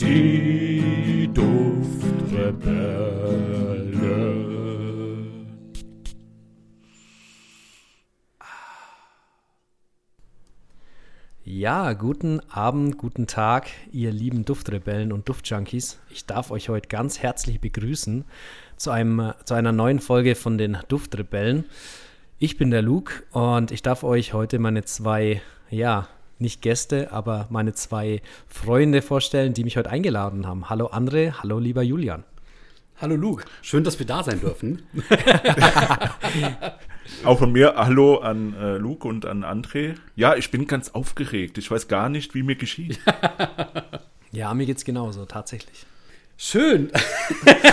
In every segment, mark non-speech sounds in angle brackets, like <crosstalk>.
Die Duftrebellen. Ja, guten Abend, guten Tag, ihr lieben Duftrebellen und Duftjunkies. Ich darf euch heute ganz herzlich begrüßen zu, einem, zu einer neuen Folge von den Duftrebellen. Ich bin der Luke und ich darf euch heute meine zwei, ja, nicht Gäste, aber meine zwei Freunde vorstellen, die mich heute eingeladen haben. Hallo André, hallo lieber Julian. Hallo Luke, schön, dass wir da sein dürfen. <laughs> Auch von mir Hallo an äh, Luke und an André. Ja, ich bin ganz aufgeregt. Ich weiß gar nicht, wie mir geschieht. ja, mir geht's genauso, tatsächlich. Schön. <laughs>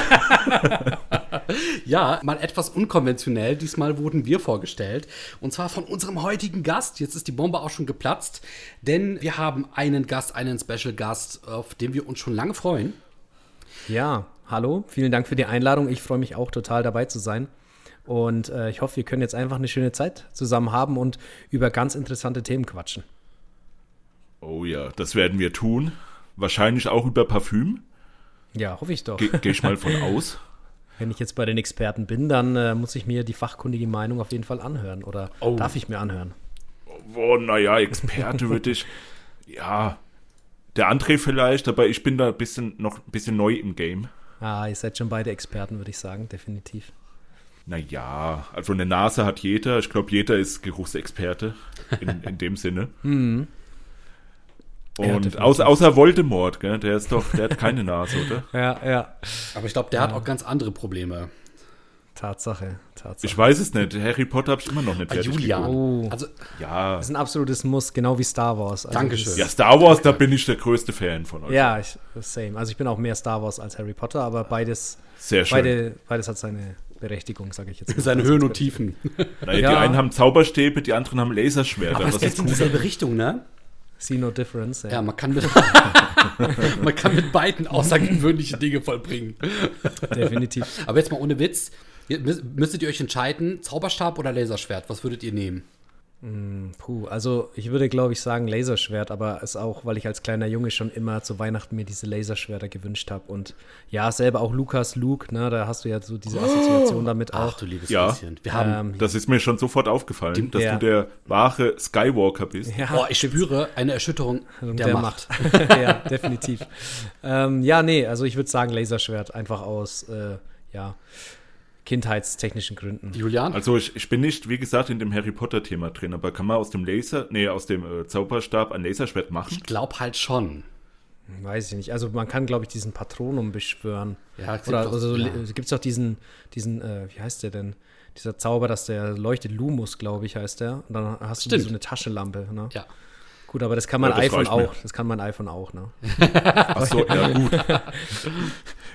ja, mal etwas unkonventionell. Diesmal wurden wir vorgestellt. Und zwar von unserem heutigen Gast. Jetzt ist die Bombe auch schon geplatzt. Denn wir haben einen Gast, einen Special Gast, auf den wir uns schon lange freuen. Ja, hallo. Vielen Dank für die Einladung. Ich freue mich auch total dabei zu sein. Und äh, ich hoffe, wir können jetzt einfach eine schöne Zeit zusammen haben und über ganz interessante Themen quatschen. Oh ja, das werden wir tun. Wahrscheinlich auch über Parfüm. Ja, hoffe ich doch. Ge Gehe ich mal von <laughs> aus. Wenn ich jetzt bei den Experten bin, dann äh, muss ich mir die fachkundige Meinung auf jeden Fall anhören. Oder oh. darf ich mir anhören? Oh, naja, Experte würde ich. <laughs> Ja, der André vielleicht, aber ich bin da ein bisschen, noch ein bisschen neu im Game. Ah, ihr seid schon beide Experten, würde ich sagen, definitiv. Naja, also eine Nase hat jeder. Ich glaube, jeder ist Geruchsexperte in, in dem Sinne. <laughs> Mhm. Und ja, außer, außer Voldemort, gell? der ist doch, der hat keine Nase, oder? <laughs> Ja, ja. Aber ich glaube, der ja. hat auch ganz andere Probleme. Tatsache, Tatsache. Ich weiß es nicht. Harry Potter habe ich immer noch nicht fertig. Julian. Oh. Also, ja. Das ist ein absolutes Muss, genau wie Star Wars. Also Dankeschön. Ja, Star Wars, da bin ich der größte Fan von euch. Ja, ich, same. Also ich bin auch mehr Star Wars als Harry Potter, aber beides, Sehr schön. Beide, beides hat seine Berechtigung, sage ich jetzt. <laughs> Seine Höhen und Tiefen. Naja, ja. Die einen haben Zauberstäbe, die anderen haben Laserschwerter. Aber es geht in dieselbe Richtung, ne? See no difference. Ja, ja man, kann mit, <laughs> man kann mit beiden außergewöhnliche Dinge vollbringen. Definitiv. Aber jetzt mal ohne Witz. Müsstet ihr euch entscheiden, Zauberstab oder Laserschwert? Was würdet ihr nehmen? Mm, puh, also ich würde, glaube ich, sagen Laserschwert, aber es auch, weil ich als kleiner Junge schon immer zu Weihnachten mir diese Laserschwerter gewünscht habe. Und ja, selber auch Lukas Luke, ne, da hast du ja so diese Assoziation oh. damit auch. Ach du liebes ja. Bisschen. Wir haben, ähm, das ist mir schon sofort aufgefallen, die, dass ja. du der wahre Skywalker bist. Ja, oh, ich spüre eine Erschütterung <laughs> der, der Macht. Macht. <laughs> ja, definitiv. ähm, ja, nee, also ich würde sagen Laserschwert, einfach aus, äh, ja kindheitstechnischen Gründen. Julian? Also ich, ich bin nicht, wie gesagt, in dem Harry Potter-Thema drin, aber kann man aus dem Laser, nee, aus dem äh, Zauberstab ein Laserschwert machen? Ich glaube halt schon. Weiß ich nicht. Also man kann, glaube ich, diesen Patronum beschwören. Ja, Oder also, ja. gibt es auch diesen, diesen, äh, wie heißt der denn? Dieser Zauber, dass der leuchtet, Lumus, glaube ich, heißt der. Und dann hast Stimmt. du so eine Taschenlampe. Ne? Ja. Gut, aber das kann mein ja, das iPhone auch. Das kann mein iPhone auch, ne? Ach so, ja gut. <laughs>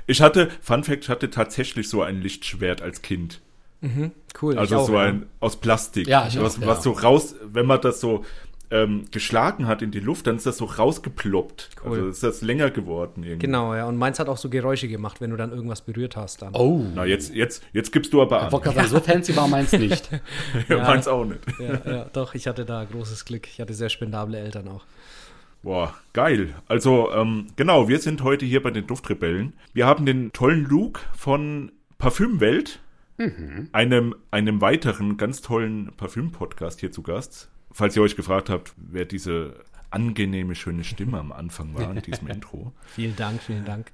Ich hatte, Fun Fact, ich hatte tatsächlich so ein Lichtschwert als Kind. Mhm, cool. Also auch, so ein aus Plastik. Ja, ich was, auch, was so raus, wenn man das so ähm, geschlagen hat in die Luft, dann ist das so rausgeploppt. Cool. Also ist das länger geworden irgendwie. Genau, ja. Und meins hat auch so Geräusche gemacht, wenn du dann irgendwas berührt hast. Dann. Oh. Na, jetzt, jetzt, jetzt gibst du aber an. Ich ja. so fancy war meins nicht. <laughs> ja, meins auch nicht. Ja, ja, doch, ich hatte da großes Glück. Ich hatte sehr spendable Eltern auch. Boah, geil. Also, ähm, genau, wir sind heute hier bei den Duftrebellen. Wir haben den tollen Luke von Parfümwelt, mhm. einem, einem weiteren ganz tollen Parfüm-Podcast hier zu Gast. Falls ihr euch gefragt habt, wer diese angenehme, schöne Stimme am Anfang war in diesem Intro. <laughs> Vielen Dank, vielen Dank.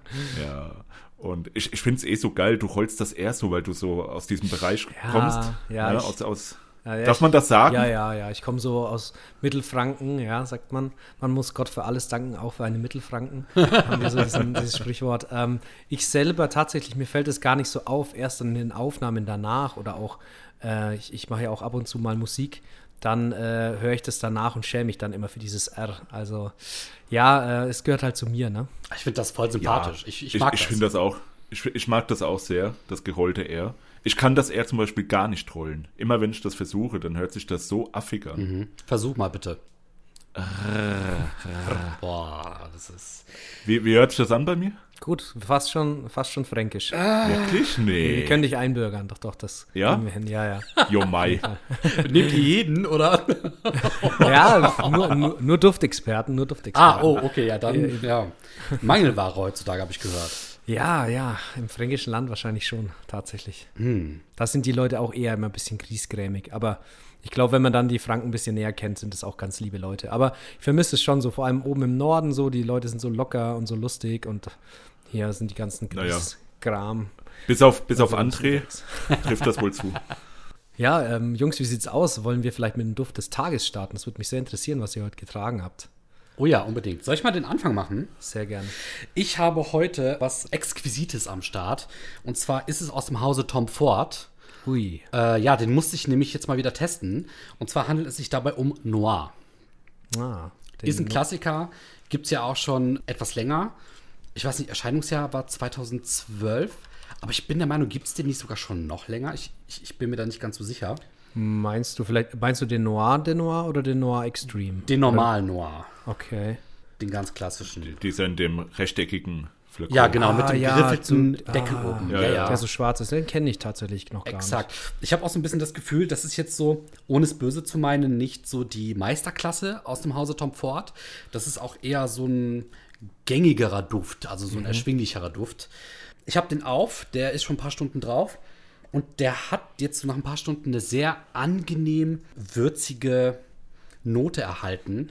<laughs> ja, und ich, ich finde es eh so geil, du rollst das eher so, weil du so aus diesem Bereich ja, kommst. Ja, ja ich, aus, aus ja, ja, Darf man das sagen? Ja, ja, ja. Ich komme so aus Mittelfranken, ja, sagt man. Man muss Gott für alles danken, auch für eine Mittelfranken. <laughs> haben wir so diesen, dieses Sprichwort. Ähm, ich selber tatsächlich, mir fällt es gar nicht so auf, erst in den Aufnahmen danach oder auch, äh, ich, ich mache ja auch ab und zu mal Musik, dann äh, höre ich das danach und schäme mich dann immer für dieses R. Also, ja, äh, es gehört halt zu mir, ne? Ich finde das voll sympathisch. Ja, ich, ich, mag ich, ich das. Ich finde das auch. Ich, ich mag das auch sehr, das gerollte R. Ich kann das eher zum Beispiel gar nicht trollen. Immer wenn ich das versuche, dann hört sich das so affig an. Mhm. Versuch mal bitte. Boah, das ist. Wie, wie hört sich das an bei mir? Gut, fast schon, fast schon fränkisch. Wirklich? Wir Nee. können dich einbürgern, doch, doch, das Ja? kriegen wir hin. Ja, ja. Jo, Mai. Nehmt ihr jeden, oder? <laughs> Ja, nur, nur, nur Duftexperten, nur Duftexperten. ah, oh, okay, ja, dann, ja. Mangelware heutzutage, habe ich gehört. Ja, ja, im fränkischen Land wahrscheinlich schon, tatsächlich. Hm. Da sind die Leute auch eher immer ein bisschen griesgrämig. Aber ich glaube, wenn man dann die Franken ein bisschen näher kennt, sind das auch ganz liebe Leute. Aber ich vermisse es schon so, vor allem oben im Norden so, die Leute sind so locker und so lustig und hier sind die ganzen Naja. Griesgram. Bis auf, bis auf Also, André trifft das wohl zu. <laughs> Ja, ähm, Jungs, wie sieht's aus? Wollen wir vielleicht mit dem Duft des Tages starten? Das würde mich sehr interessieren, was ihr heute getragen habt. Oh ja, unbedingt. Soll ich mal den Anfang machen? Sehr gerne. Ich habe heute was Exquisites am Start. Und zwar ist es aus dem Hause Tom Ford. Hui. Äh, ja, den musste ich nämlich jetzt mal wieder testen. Und zwar handelt es sich dabei um Noir. Ah, ein Klassiker, gibt es ja auch schon etwas länger. Ich weiß nicht, Erscheinungsjahr war 2012. Aber ich bin der Meinung, gibt es den nicht sogar schon noch länger? Ich, ich, ich bin mir da nicht ganz so sicher. Meinst du vielleicht, meinst du den Noir, den Noir oder den Noir Extreme? Den normalen Noir. Okay. Den ganz klassischen. Dieser in dem rechteckigen Flakon. Ja, genau, mit Ah, dem ja, geriffelten so- Deckel ah, oben. ja, ja. Der so schwarz ist, den kenne ich tatsächlich noch gar Exakt. Ich habe auch so ein bisschen das Gefühl, das ist jetzt so, ohne es böse zu meinen, nicht so die Meisterklasse aus dem Hause Tom Ford. Das ist auch eher so ein gängigerer Duft, also so ein erschwinglicherer Duft. Ich habe den auf, der ist schon ein paar Stunden drauf und der hat jetzt so nach ein paar Stunden eine sehr angenehm würzige Note erhalten.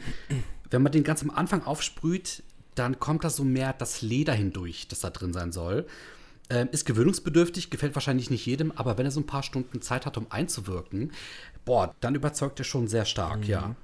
Wenn man den ganz am Anfang aufsprüht, dann kommt da so mehr das Leder hindurch, das da drin sein soll. Ähm, ist gewöhnungsbedürftig, gefällt wahrscheinlich nicht jedem, aber wenn er so ein paar Stunden Zeit hat, um einzuwirken, boah, dann überzeugt er schon sehr stark, ja.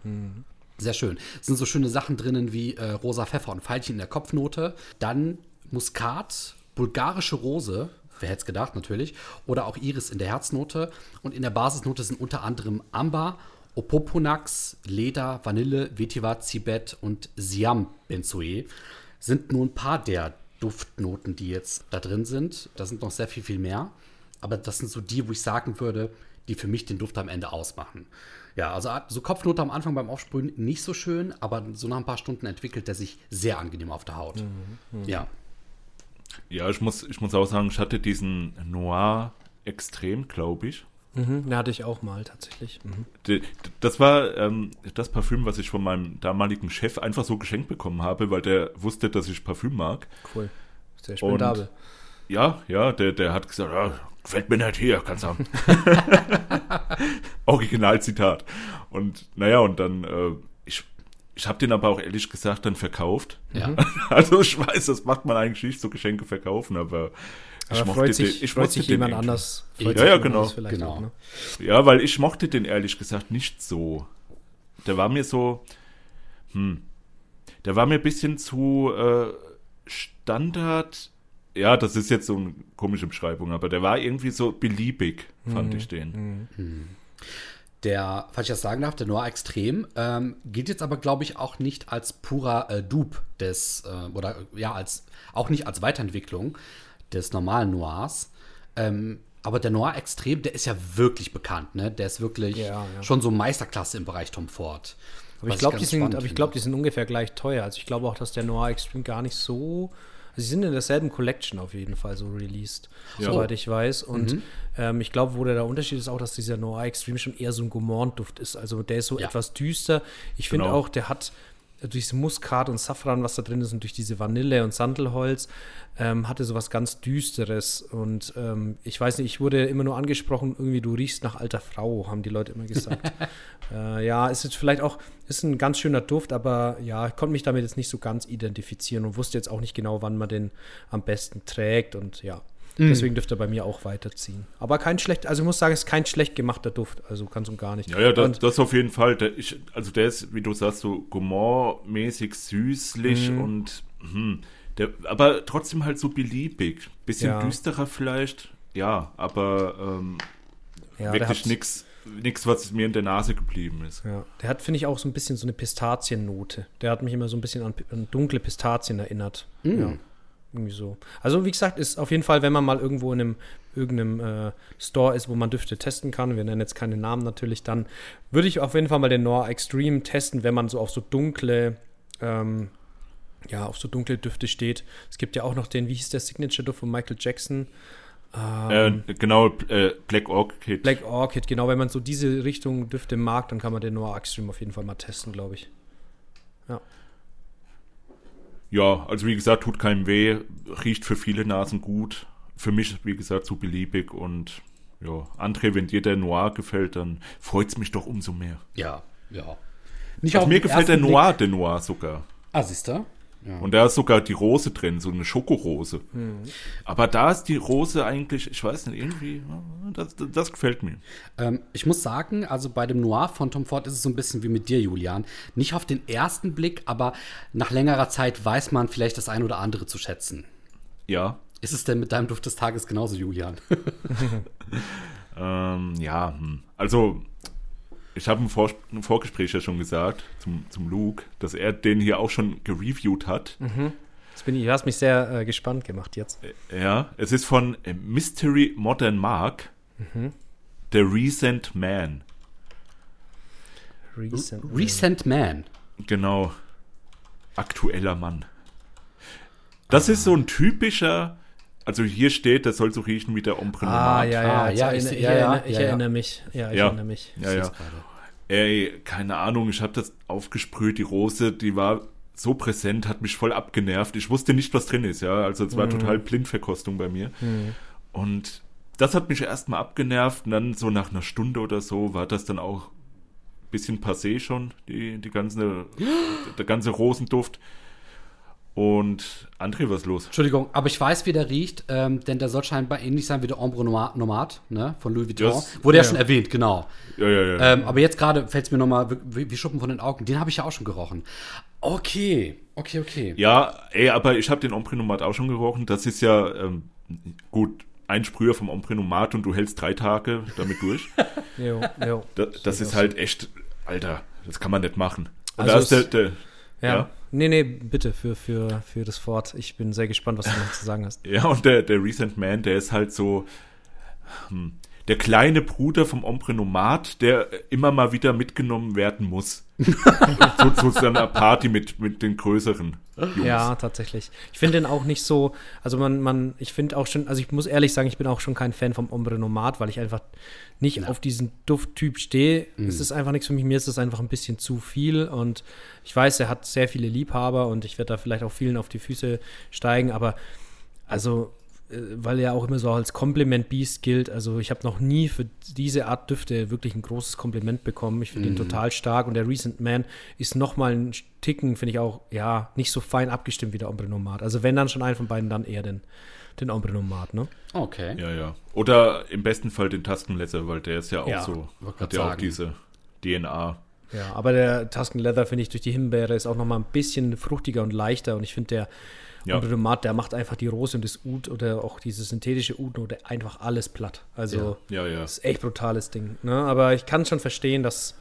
Sehr schön. Es sind so schöne Sachen drinnen wie äh, rosa Pfeffer und Veilchen in der Kopfnote. Dann Muskat, bulgarische Rose, wer hätte es gedacht natürlich, oder auch Iris in der Herznote. Und in der Basisnote sind unter anderem Amber, Opoponax, Leder, Vanille, Vetiver, Zibet und Siam Benzoe. Sind nur ein paar der Duftnoten, die jetzt da drin sind. Da sind noch sehr viel, viel mehr. Aber das sind so die, wo ich sagen würde, die für mich den Duft am Ende ausmachen. Ja, also so Kopfnote am Anfang beim Aufsprühen nicht so schön, aber so nach ein paar Stunden entwickelt er sich sehr angenehm auf der Haut. Ja. Ja, ich muss, ich muss auch sagen, ich hatte diesen Noir extrem, glaube ich. Mhm, den hatte ich auch mal tatsächlich. Mhm. Das war ähm, das Parfüm, was ich von meinem damaligen Chef einfach so geschenkt bekommen habe, weil der wusste, dass ich Parfüm mag. Cool. Sehr spendabel. Ja, ja, der, der hat gesagt, ja, gefällt mir nicht hier, kannst haben. <laughs> Originalzitat. Und naja, und dann, äh, ich, ich habe den aber auch ehrlich gesagt dann verkauft. Ja. <laughs> Also ich weiß, das macht man eigentlich nicht, so Geschenke verkaufen, aber, Aber mochte freut sich, den, ich freut mochte sich den jemand anders. Ja, freut ja, genau, genau. Auch, ne? Ja, weil ich mochte den ehrlich gesagt nicht so. Der war mir so, hm, der war mir ein bisschen zu äh, Standard. Ja, das ist jetzt so eine komische Beschreibung, aber der war irgendwie so beliebig, fand ich den. Der, falls ich das sagen darf, der Noir Extrem ähm, gilt jetzt aber, glaube ich, auch nicht als purer äh, Dupe des, äh, oder äh, ja, als auch nicht als Weiterentwicklung des normalen Noirs. Ähm, aber der Noir Extrem, der ist ja wirklich bekannt, ne? Der ist wirklich Ja, ja. schon so Meisterklasse im Bereich Tom Ford. Aber ich glaube, die sind, aber ich glaube, die sind ungefähr gleich teuer. Also ich glaube auch, dass der Noir Extreme gar nicht so. Also sie sind in derselben Collection auf jeden Fall so released, Ja. soweit ich weiß. Und Mhm. ähm, ich glaube, wo der, der Unterschied ist auch, dass dieser Noir Extreme schon eher so ein Gourmand-Duft ist. Also der ist so Ja. etwas düster. Ich finde Genau. auch, der hat durch dieses Muskat und Safran, was da drin ist, und durch diese Vanille und Sandelholz, ähm, hatte so was ganz Düsteres. Und ähm, ich weiß nicht, ich wurde immer nur angesprochen, irgendwie, du riechst nach alter Frau, haben die Leute immer gesagt. <laughs> äh, ja, ist jetzt vielleicht auch, ist ein ganz schöner Duft, aber ja, ich konnte mich damit jetzt nicht so ganz identifizieren und wusste jetzt auch nicht genau, wann man den am besten trägt. Und ja, deswegen dürfte er bei mir auch weiterziehen. Aber kein schlecht, also ich muss sagen, es ist kein schlecht gemachter Duft, also ganz und gar nicht. Ja, ja, das, und, das auf jeden Fall. Der, ich, also der ist, wie du sagst, so Gourmand-mäßig süßlich Mhm. und hm, der, aber trotzdem halt so beliebig. Bisschen Ja. düsterer vielleicht, ja, aber ähm, ja, wirklich nix, nix, was mir in der Nase geblieben ist. Ja, der hat, finde ich, auch so ein bisschen so eine Pistaziennote. Der hat mich immer so ein bisschen an, an dunkle Pistazien erinnert. Ja, irgendwie so. Also, wie gesagt, ist auf jeden Fall, wenn man mal irgendwo in einem irgendeinem äh, Store ist, wo man Düfte testen kann, wir nennen jetzt keine Namen natürlich, dann würde ich auf jeden Fall mal den Noir Extreme testen, wenn man so auf so dunkle, ähm, ja, auf so dunkle Düfte steht. Es gibt ja auch noch den, wie hieß der Signature-Duft von Michael Jackson? äh, genau, äh, Black Orchid. Black Orchid, genau. Wenn man so diese Richtung Düfte mag, dann kann man den Noir Extreme auf jeden Fall mal testen, glaube ich. Ja. Ja, also wie gesagt, tut keinem weh, riecht für viele Nasen gut. Für mich, wie gesagt, so beliebig und ja, André, wenn dir der Noir gefällt, dann freut es mich doch umso mehr. Ja, ja. Nicht Also auf mir gefällt der Noir, der Noir sogar. Blick- Ah, siehst du? Ja. Und da ist sogar die Rose drin, so eine Schokorose. Aber da ist die Rose eigentlich, ich weiß nicht, irgendwie, das, das gefällt mir. Ähm, ich muss sagen, also bei dem Noir von Tom Ford ist es so ein bisschen wie mit dir, Julian. Nicht auf den ersten Blick, aber nach längerer Zeit weiß man vielleicht das ein oder andere zu schätzen. Ja, Ist es denn mit deinem Duft des Tages genauso, Julian? <laughs> ähm, ja, hm. also ich habe im, Vor im Vorgespräch ja schon gesagt zum, zum Luke, dass er den hier auch schon gereviewt hat. Jetzt bin ich, du hast mich sehr äh, gespannt gemacht jetzt. Ja, es ist von äh, Mystery Modern Mark, The Recent Man. Recent. Recent Man. Genau. Aktueller Mann. Das ist so ein typischer, also hier steht, das soll so riechen wie der Ombre Ah, ja, ja, Ah, ja, ich- ja, ja, erinnere, ich ja, ja. erinnere mich. Ja, ich Ja. erinnere mich. Ja, ja. Ey, keine Ahnung, ich habe das aufgesprüht, die Rose, die war so präsent, hat mich voll abgenervt. Ich wusste nicht, was drin ist, ja. Also es war total Blindverkostung bei mir. Und das hat mich erstmal abgenervt und dann so nach einer Stunde oder so war das dann auch ein bisschen passé schon, die, die ganze, der ganze Rosenduft. Und André, was ist los? Entschuldigung, aber ich weiß, wie der riecht, ähm, denn der soll scheinbar ähnlich sein wie der Ombre Nomad, ne, von Louis Vuitton. Das- Wurde ja, ja. schon erwähnt, genau. Ja, ja, ja. Ähm, aber jetzt gerade fällt es mir nochmal wie, wie Schuppen von den Augen. Den habe ich ja auch schon gerochen. Okay, okay, okay. Ja, ey, aber ich habe den Ombre Nomad auch schon gerochen. Das ist ja, ähm, gut, ein Sprüher vom Ombre Nomad und du hältst drei Tage damit durch. <laughs> Jo, jo. Da, das ist halt echt, Alter, das kann man nicht machen. Und Also da ist der, der Ja. Ja. Nee, nee, bitte für, für, für das Wort. Ich bin sehr gespannt, was du noch zu sagen hast. <laughs> ja, und der, der Recent Man, der ist halt so, hm, der kleine Bruder vom Ombre Nomad, der immer mal wieder mitgenommen werden muss. <laughs> zu, zu so einer Party mit, mit den größeren Jungs. Ja, tatsächlich. Ich finde den auch nicht so, also man, man, ich finde auch schon, also ich muss ehrlich sagen, ich bin auch schon kein Fan vom Ombre Nomad, weil ich einfach nicht auf diesen Dufttyp stehe. Es ist einfach nichts für mich, mir ist das einfach ein bisschen zu viel und ich weiß, er hat sehr viele Liebhaber und ich werde da vielleicht auch vielen auf die Füße steigen, aber also weil er auch immer so als Kompliment Beast gilt. Also ich habe noch nie für diese Art Düfte wirklich ein großes Kompliment bekommen. Ich finde ihn total stark und der Recent Man ist noch mal ein Ticken, finde ich auch, ja, nicht so fein abgestimmt wie der Ombre Nomad. Also wenn dann schon einen von beiden, dann eher den, den Ombre Nomad, ne? Okay. Ja, ja. Oder im besten Fall den Taskenleather, weil der ist ja auch Ja, so, hat ja auch diese DNA. Ja, aber der Tusken Leather, finde ich, durch die Himbeere ist auch noch mal ein bisschen fruchtiger und leichter und ich finde der Ja. Ombre Nomad, der macht einfach die Rose und das Oud oder auch diese synthetische Oud-Note einfach alles platt. Also Ja, ja. Das ist echt brutales Ding. Ne? Aber ich kann schon verstehen, dass,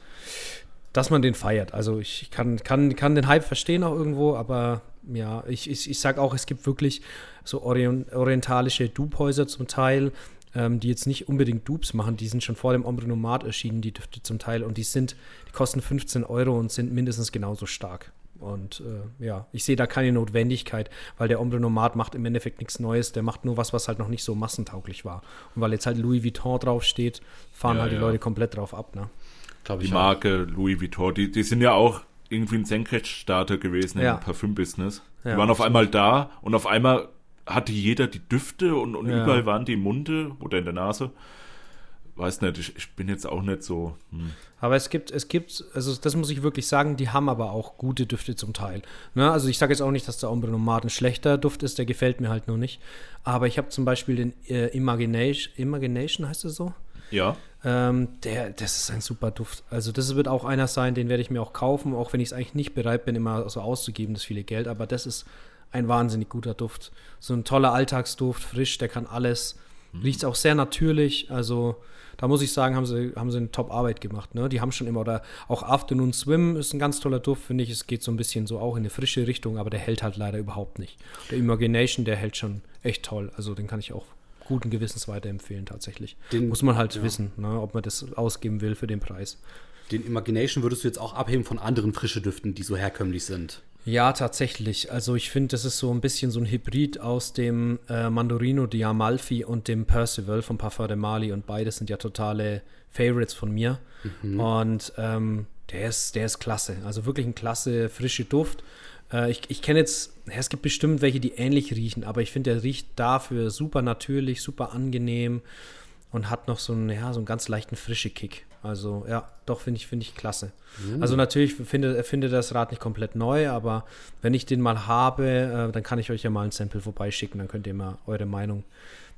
dass man den feiert. Also ich kann, kann, kann den Hype verstehen auch irgendwo, aber ja, ich, ich, ich sag auch, es gibt wirklich so orient, orientalische Dupe-Häuser zum Teil, ähm, die jetzt nicht unbedingt Dupes machen, die sind schon vor dem Ombre Nomad erschienen, die Düfte zum Teil, und die sind, die kosten 15 Euro und sind mindestens genauso stark. Und äh, ja, ich sehe da keine Notwendigkeit, weil der Ombre Nomad macht im Endeffekt nichts Neues, der macht nur was, was halt noch nicht so massentauglich war. Und weil jetzt halt Louis Vuitton draufsteht, fahren Ja, halt die ja. Leute komplett drauf ab, ne? Die ich Marke Louis Vuitton, die, die sind ja auch irgendwie ein Senkrechtstarter gewesen Ja. im Parfümbusiness. Die Ja, waren auf einmal da und auf einmal hatte jeder die Düfte und, und Ja. überall waren die im Munde oder in der Nase. Weiß nicht, ich, ich bin jetzt auch nicht so. Hm. Aber es gibt, es gibt, also das muss ich wirklich sagen, die haben aber auch gute Düfte zum Teil. Ne? Also ich sage jetzt auch nicht, dass der Ombre Nomad ein schlechter Duft ist, der gefällt mir halt nur nicht. Aber ich habe zum Beispiel den äh, Imagination, Imagination heißt es so? Ja, Ähm, der, das ist ein super Duft. Also das wird auch einer sein, den werde ich mir auch kaufen, auch wenn ich es eigentlich nicht bereit bin, immer so auszugeben, das viele Geld. Aber das ist ein wahnsinnig guter Duft. So ein toller Alltagsduft, frisch, der kann alles. Riecht auch sehr natürlich. Also da muss ich sagen, haben sie, haben sie eine Top-Arbeit gemacht. Ne? Die haben schon immer, oder auch Afternoon Swim ist ein ganz toller Duft, finde ich. Es geht so ein bisschen so auch in eine frische Richtung, aber der hält halt leider überhaupt nicht. Der Imagination, der hält schon echt toll. Also den kann ich auch guten Gewissens weiterempfehlen tatsächlich. Den- Muss man halt ja. wissen, ne, ob man das ausgeben will für den Preis. Den Imagination würdest du jetzt auch abheben von anderen frische Düften, die so herkömmlich sind. Ja, tatsächlich. Also ich finde, das ist so ein bisschen so ein Hybrid aus dem äh, Mandorino di Amalfi und dem Percival von Parfum de Mali und beides sind ja totale Favorites von mir. Und ähm, der, ist, der ist klasse. Also wirklich ein klasse, frische Duft. Äh, ich ich kenne jetzt, ja, es gibt bestimmt welche, die ähnlich riechen, aber ich finde, der riecht dafür super natürlich, super angenehm und hat noch so einen, ja, so einen ganz leichten frische Kick. Also ja, doch finde ich, finde ich klasse. Also natürlich finde finde das Rad nicht komplett neu, aber wenn ich den mal habe, äh, dann kann ich euch ja mal ein Sample vorbeischicken, dann könnt ihr mal eure Meinung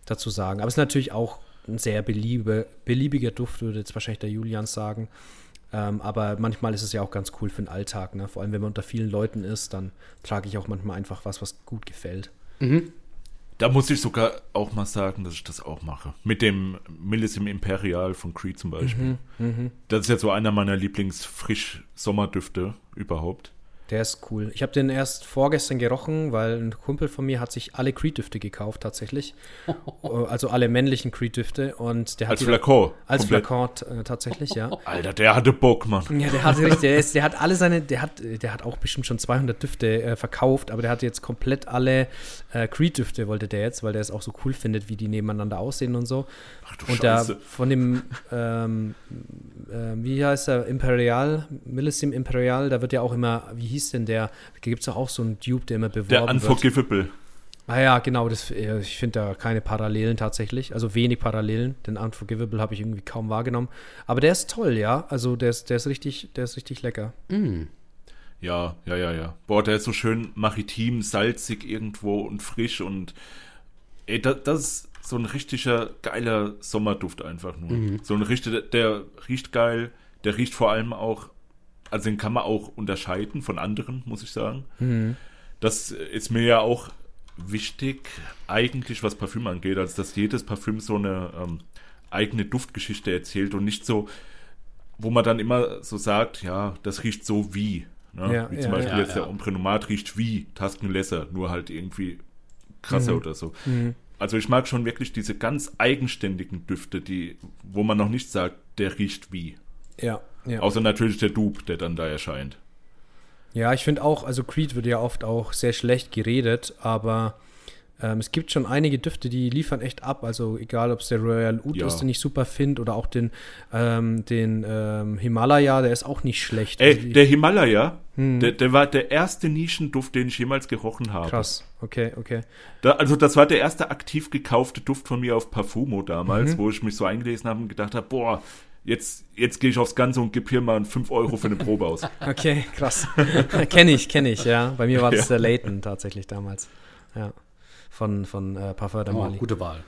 dazu sagen. Aber es ist natürlich auch ein sehr beliebe, beliebiger Duft, würde jetzt wahrscheinlich der Julian sagen. Ähm, aber manchmal ist es ja auch ganz cool für den Alltag. Ne? Vor allem, wenn man unter vielen Leuten ist, dann trage ich auch manchmal einfach was, was gut gefällt. Da muss ich sogar auch mal sagen, dass ich das auch mache. Mit dem Millissim Imperial von Creed zum Beispiel. Das ist ja so einer meiner Lieblings-Frisch-Sommerdüfte überhaupt. Der ist cool. Ich habe den erst vorgestern gerochen, weil ein Kumpel von mir hat sich alle Creed-Düfte gekauft, tatsächlich. <laughs> Äh, also alle männlichen Creed-Düfte. Und der hat Als Flakon. Als. Flakon, äh, tatsächlich, ja. <laughs> Alter, der hatte Bock, Mann. Ja, der hat richtig, der, ist, der hat alle seine, der hat, der hat auch bestimmt schon 200 Düfte äh, verkauft, aber der hat jetzt komplett alle äh, Creed-Düfte wollte der jetzt, weil der es auch so cool findet, wie die nebeneinander aussehen und so. Ach du Und da Scheiße. von dem, ähm, äh, wie heißt er, Imperial, Millissim Imperial, da wird ja auch immer, wie hieß denn der, da gibt es auch so einen Dupe, der immer beworben Der wird. Unforgivable. Ah ja, genau, das, äh, ich finde da keine Parallelen tatsächlich, also wenig Parallelen, den Unforgivable habe ich irgendwie kaum wahrgenommen. Aber der ist toll, ja, also der ist, der ist richtig, der ist richtig lecker. Ja, ja, ja, ja. Boah, der ist so schön maritim, salzig irgendwo und frisch und ey, das, das ist so ein richtiger geiler Sommerduft einfach nur. So ein richtiger, der riecht geil, der riecht vor allem auch, also den kann man auch unterscheiden von anderen, muss ich sagen. Das ist mir ja auch wichtig, eigentlich was Parfüm angeht, also dass jedes Parfüm so eine ähm, eigene Duftgeschichte erzählt und nicht so, wo man dann immer so sagt, ja, das riecht so wie. Ne? Ja, wie zum ja, Beispiel ja, jetzt der Ombre Nomad riecht wie Taskenlesser, nur halt irgendwie krasser Mhm. oder so. Also ich mag schon wirklich diese ganz eigenständigen Düfte, die, wo man noch nicht sagt, der riecht wie. Ja, ja. Außer natürlich der Dupe, der dann da erscheint. Ja, ich finde auch, also Creed wird ja oft auch sehr schlecht geredet, aber ähm, es gibt schon einige Düfte, die liefern echt ab. Also egal, ob es der Royal Oud Ja. ist, den ich super finde, oder auch den, ähm, den ähm, Himalaya, der ist auch nicht schlecht. Ey, Also der Himalaya, der, der war der erste Nischenduft, den ich jemals gerochen habe. Krass, okay, okay. Da, also das war der erste aktiv gekaufte Duft von mir auf Parfumo damals, Mhm. wo ich mich so eingelesen habe und gedacht habe, boah, jetzt, jetzt gehe ich aufs Ganze und gebe hier mal 5 Euro für eine Probe aus. <laughs> Okay, krass. <laughs> kenne ich, kenne ich, ja. Bei mir war das Ja. der Leighton tatsächlich damals. Ja. Von, von äh, Parfum de Oh, Mali. gute Wahl.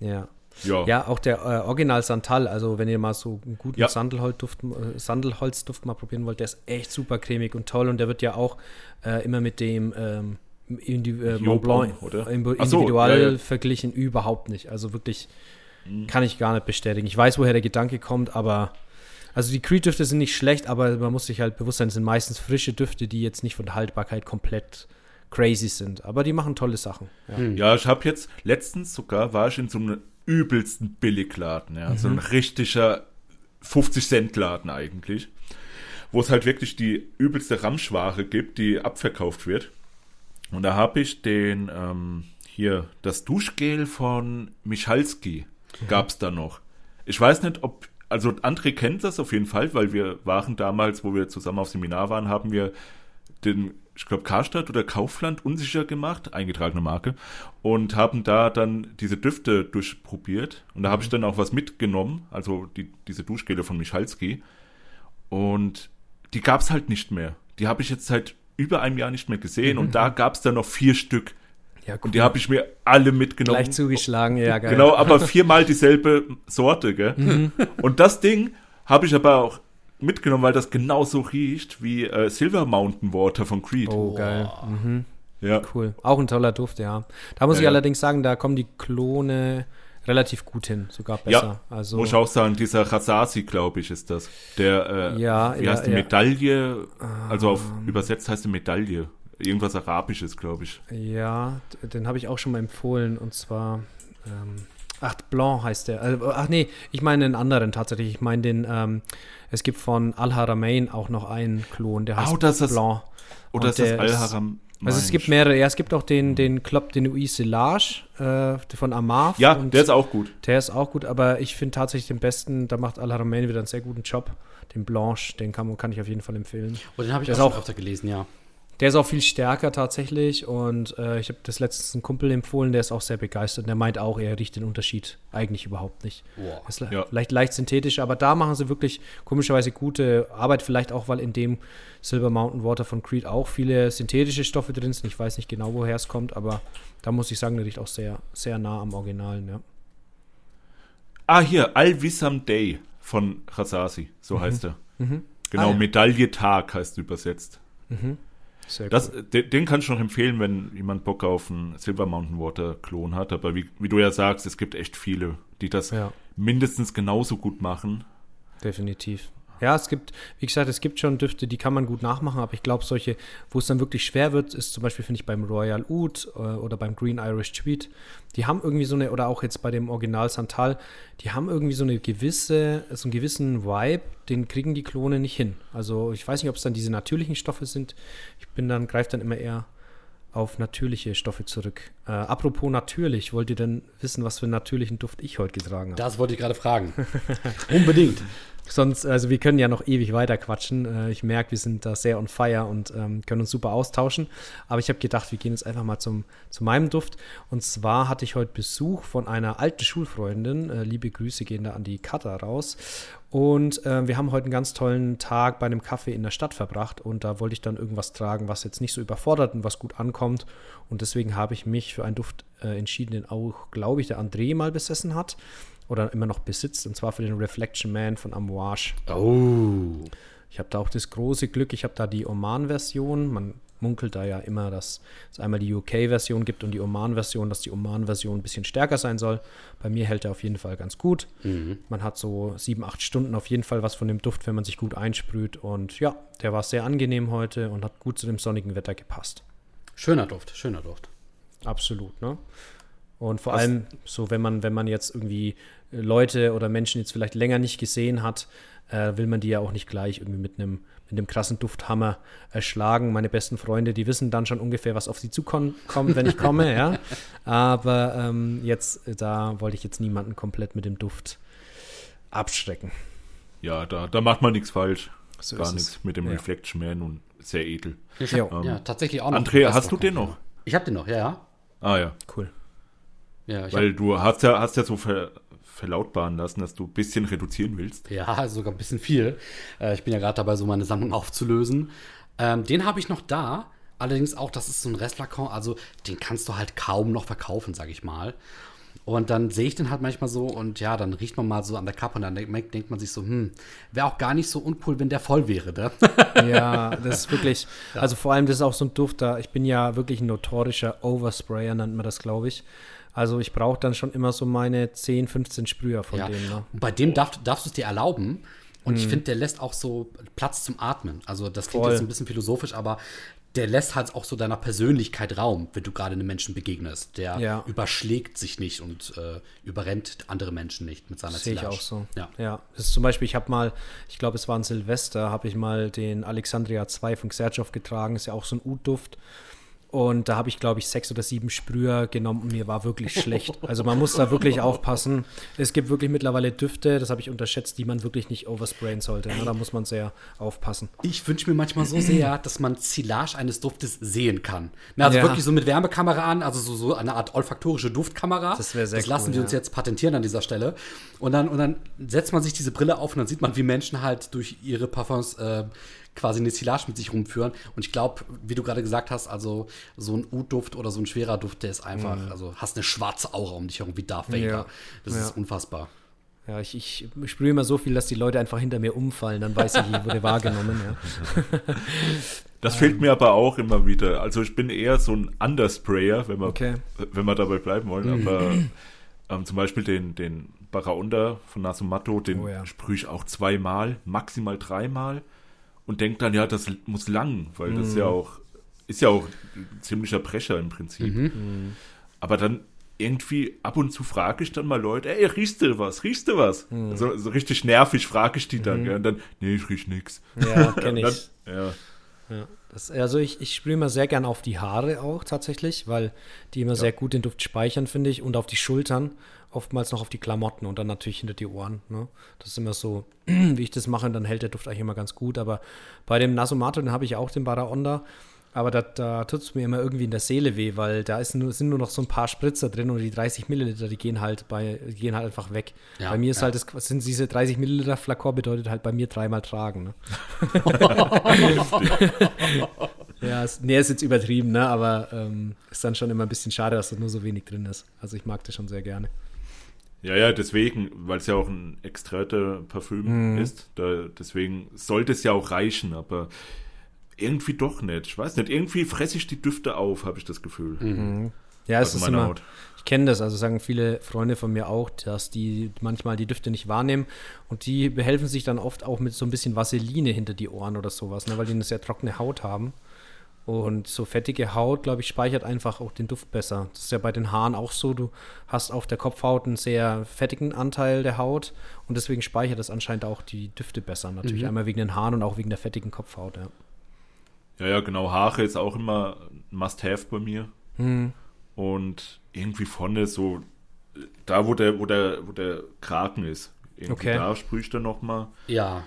Ja. Ja, Ja, auch der äh, Original Santal, also wenn ihr mal so einen guten Ja. Sandelholzduft, äh, Sandelholzduft mal probieren wollt, der ist echt super cremig und toll und der wird ja auch äh, immer mit dem ähm, Indi äh, Mont Blanc oder? So, individual ja, Mhm. ja. verglichen, überhaupt nicht. Also wirklich kann ich gar nicht bestätigen. Ich weiß, woher der Gedanke kommt, aber also die Creed-Düfte sind nicht schlecht, aber man muss sich halt bewusst sein, es sind meistens frische Düfte, die jetzt nicht von der Haltbarkeit komplett crazy sind. Aber die machen tolle Sachen. Ja. ja ich habe jetzt, letztens sogar, war ich in so einem übelsten Billigladen, ja, so ein richtiger 50-Cent-Laden eigentlich, wo es halt wirklich die übelste Ramschware gibt, die abverkauft wird. Und da habe ich den, ähm, hier, das Duschgel von Michalski gab's da noch. Ich weiß nicht, ob, also André kennt das auf jeden Fall, weil wir waren damals, wo wir zusammen auf Seminar waren, haben wir den, ich glaube, Karstadt oder Kaufland unsicher gemacht, eingetragene Marke, und haben da dann diese Düfte durchprobiert. Und da habe ich dann auch was mitgenommen, also die, diese Duschgele von Michalski. Und die gab's halt nicht mehr. Die habe ich jetzt seit über einem Jahr nicht mehr gesehen. Und <laughs> da gab's dann noch vier Stück. Ja, Und die habe ich mir alle mitgenommen. Gleich zugeschlagen, ja, geil. Genau, aber <laughs> viermal dieselbe Sorte, gell? Mhm. Und das Ding habe ich aber auch mitgenommen, weil das genauso riecht wie äh, Silver Mountain Water von Creed. Oh, geil. Mhm. Ja. Cool. Auch ein toller Duft, ja. Da muss Ja, ich ja. allerdings sagen, da kommen die Klone relativ gut hin, sogar besser. also, Muss ich auch sagen, dieser Rasasi, glaube ich, ist das. Der, äh, Ja, wie ja, heißt die ja. Medaille? Also auf übersetzt heißt die Medaille. Irgendwas Arabisches, glaube ich. ja, den habe ich auch schon mal empfohlen und zwar, ähm, ach, Blanc heißt der. Also, ach nee, ich meine den anderen tatsächlich. Ich meine den, ähm, es gibt von Al-Haramain auch noch einen Klon, der heißt Oh, das ist- Blanc. Oder Und ist das der Al-Haram? Also es gibt mehrere, ja, es gibt auch den, den Club de Nuit Silage äh, von Amar. Ja, der ist auch gut. der ist auch gut, aber ich finde tatsächlich den besten, da macht Al-Haramain wieder einen sehr guten Job. Den Blanche, den kann, kann ich auf jeden Fall empfehlen. Und den habe ich auch, auch- öfter gelesen, ja. Der ist auch viel stärker tatsächlich und äh, ich habe das letztens einem Kumpel empfohlen, der ist auch sehr begeistert. Und der meint auch, er riecht den Unterschied eigentlich überhaupt nicht. Boah. Ist le- Ja. vielleicht leicht synthetisch, aber da machen sie wirklich komischerweise gute Arbeit. Vielleicht auch, weil in dem Silver Mountain Water von Creed auch viele synthetische Stoffe drin sind. Ich weiß nicht genau, woher es kommt, aber da muss ich sagen, der riecht auch sehr, sehr nah am Originalen. Ja. Ah, hier, Al-Wissam Day von Rasasi, so heißt er. Genau, Ah, ja. Medaille Tag heißt übersetzt. Sehr Das, cool. den, den kannst du noch empfehlen, wenn jemand Bock auf einen Silver Mountain Water Klon hat. Aber wie, wie du ja sagst, es gibt echt viele, die das Ja. mindestens genauso gut machen. Definitiv. Ja, es gibt, wie gesagt, es gibt schon Düfte, die kann man gut nachmachen, aber ich glaube, solche, wo es dann wirklich schwer wird, ist zum Beispiel, finde ich, beim Royal Oud äh, oder beim Green Irish Tweed. Die haben irgendwie so eine, oder auch jetzt bei dem Original Santal, die haben irgendwie so eine gewisse, so einen gewissen Vibe, den kriegen die Klone nicht hin. Also ich weiß nicht, ob es dann diese natürlichen Stoffe sind. Ich bin dann, greife dann immer eher auf natürliche Stoffe zurück. Äh, apropos natürlich, wollt ihr denn wissen, was für einen natürlichen Duft ich heute getragen habe? Das wollte ich gerade fragen. <laughs> Unbedingt. Sonst, also wir können ja noch ewig weiter quatschen. Äh, ich merke, wir sind da sehr on fire und ähm, können uns super austauschen. Aber ich habe gedacht, wir gehen jetzt einfach mal zum, zu meinem Duft. Und zwar hatte ich heute Besuch von einer alten Schulfreundin. Äh, liebe Grüße gehen da an die Katha raus. Und äh, wir haben heute einen ganz tollen Tag bei einem Kaffee in der Stadt verbracht. Und da wollte ich dann irgendwas tragen, was jetzt nicht so überfordert und was gut ankommt. Und deswegen habe ich mich für einen Duft äh, entschieden, den auch, glaube ich, der André mal besessen hat oder immer noch besitzt, und zwar für den Reflection Man von Amouage. Oh. Ich habe da auch das große Glück, ich habe da die Oman-Version. Man munkelt da ja immer, dass es einmal die UK-Version gibt und die Oman-Version, dass die Oman-Version ein bisschen stärker sein soll. Bei mir hält er auf jeden Fall ganz gut. Man hat so sieben, acht Stunden auf jeden Fall was von dem Duft, wenn man sich gut einsprüht. Und ja, der war sehr angenehm heute und hat gut zu dem sonnigen Wetter gepasst. Schöner Duft, schöner Duft. Absolut, ne? Und vor allem, so wenn man, wenn man jetzt irgendwie äh, Leute oder Menschen jetzt vielleicht länger nicht gesehen hat, äh, will man die ja auch nicht gleich irgendwie mit einem mit einem krassen Dufthammer erschlagen. Meine besten Freunde, die wissen dann schon ungefähr, was auf sie zukommt, wenn ich komme, ja. Aber ähm, jetzt, äh, da wollte ich jetzt niemanden komplett mit dem Duft abschrecken. Ja, da, da macht man nichts falsch. So Gar nichts mit dem Ja. Reflection Man und sehr edel. Ich Jo. hab, ja, tatsächlich auch noch. Andrea, hast du den noch? Ich habe den noch, ja, ja. Ah ja, Cool. ja ich hab, weil du hast ja, hast ja so ver, verlautbaren lassen, dass du ein bisschen reduzieren willst. ja, <laughs> sogar ein bisschen viel. Äh, ich bin ja gerade dabei, so meine Sammlung aufzulösen. Ähm, den habe ich noch da. Allerdings auch, das ist so ein Restlakon, also den kannst du halt kaum noch verkaufen, sag ich mal. Und dann sehe ich den halt manchmal so und ja, dann riecht man mal so an der Kappe und dann denkt, denkt man sich so, hm, wäre auch gar nicht so uncool, wenn der voll wäre, ne? <laughs> Ja, das ist wirklich, also vor allem, das ist auch so ein Duft da. Ich bin ja wirklich ein notorischer Oversprayer, nennt man das, glaube ich. Also ich brauche dann schon immer so meine 10, 15 Sprüher von Ja. dem. Ne? Bei dem darf, darfst du es dir erlauben. Und ich finde, der lässt auch so Platz zum Atmen. Also das klingt Voll. jetzt ein bisschen philosophisch, aber der lässt halt auch so deiner Persönlichkeit Raum, wenn du gerade einem Menschen begegnest. Der Ja. überschlägt sich nicht und äh, überrennt andere Menschen nicht mit seiner Sehe ich auch so. Ja. ja. Das ist zum Beispiel, ich habe mal, ich glaube, es war ein Silvester, habe ich mal den Alexandria 2 von Xertschow getragen. Ist ja auch so ein Ud-Duft. Und da habe ich, glaube ich, sechs oder sieben Sprüher genommen und mir war wirklich schlecht. Also man muss da wirklich aufpassen. Es gibt wirklich mittlerweile Düfte, das habe ich unterschätzt, die man wirklich nicht oversprayen sollte. Ne? Da muss man sehr aufpassen. Ich wünsche mir manchmal so sehr, dass man Silage eines Duftes sehen kann. Na, also Ja. wirklich so mit Wärmekamera an, also so, so eine Art olfaktorische Duftkamera. Das wär sehr Das lassen cool, uns ja. jetzt patentieren an dieser Stelle. Und dann, und dann setzt man sich diese Brille auf und dann sieht man, wie Menschen halt durch ihre Parfums äh, quasi eine Silage mit sich rumführen. Und ich glaube, wie du gerade gesagt hast, also so ein Ud-Duft oder so ein schwerer Duft, der ist einfach, also hast eine schwarze Aura um dich herum, wie Darth Vader. Mhm. Ja. Das Ja. ist unfassbar. Ja, ich, ich sprühe immer so viel, dass die Leute einfach hinter mir umfallen. Dann weiß ich, ich wurde <laughs> wahrgenommen. Ja. <laughs> Das fehlt mir aber auch immer wieder. Also ich bin eher so ein Undersprayer, wenn wir, Okay. wenn wir dabei bleiben wollen. <clears throat> Aber ähm, zum Beispiel den, den Baraunda von Nasumato, den Oh ja. sprühe ich auch zweimal, maximal dreimal und denke dann, ja, das muss lang, weil das Mhm. ja auch, ist ja auch ein ziemlicher Brecher im Prinzip. Mhm. Aber dann irgendwie ab und zu frage ich dann mal Leute, ey, riechst du was? Riechst du was? Mhm. So, so richtig nervig frage ich die dann. Ja, und dann, nee, ich riech nix. Ja, <laughs> kenn Und dann, ich. ja. Ja, das, also ich, ich sprühe immer sehr gern auf die Haare auch tatsächlich, weil die immer sehr gut den Duft speichern, finde ich, und auf die Schultern, oftmals noch auf die Klamotten und dann natürlich hinter die Ohren. Ne? Das ist immer so, <clears throat> wie ich das mache, und dann hält der Duft eigentlich immer ganz gut. Aber bei dem Nasomato, den habe ich auch, den Baraonda, aber da, da tut es mir immer irgendwie in der Seele weh, weil da ist nur, sind nur noch so ein paar Spritzer drin und die 30 Milliliter, die gehen halt bei, gehen halt einfach weg. Ja, bei mir ist ja. halt, das, sind diese 30 Milliliter Flakon bedeutet halt bei mir dreimal tragen. Ne? <laughs> ja, es, nee, ist jetzt übertrieben, ne? aber ähm, ist dann schon immer ein bisschen schade, dass da nur so wenig drin ist. Also ich mag das schon sehr gerne. Ja, ja, deswegen, weil es ja auch ein extrakter Parfüm ist, da, deswegen sollte es ja auch reichen, aber irgendwie doch nicht. Ich weiß nicht, irgendwie fresse ich die Düfte auf, habe ich das Gefühl. Ja, es Also ist meine immer, Haut. ich kenne das, also sagen viele Freunde von mir auch, dass die manchmal die Düfte nicht wahrnehmen und die behelfen sich dann oft auch mit so ein bisschen Vaseline hinter die Ohren oder sowas, ne, weil die eine sehr trockene Haut haben. Und so fettige Haut, glaube ich, speichert einfach auch den Duft besser. Das ist ja bei den Haaren auch so. Du hast auf der Kopfhaut einen sehr fettigen Anteil der Haut und deswegen speichert das anscheinend auch die Düfte besser. Natürlich einmal wegen den Haaren und auch wegen der fettigen Kopfhaut. Ja. Ja, ja, genau. Haare ist auch immer ein Must-Have bei mir. Und irgendwie vorne so, da wo der, wo der, wo der Kraken ist. Irgendwie Okay. da sprühe ich dann nochmal. Ja.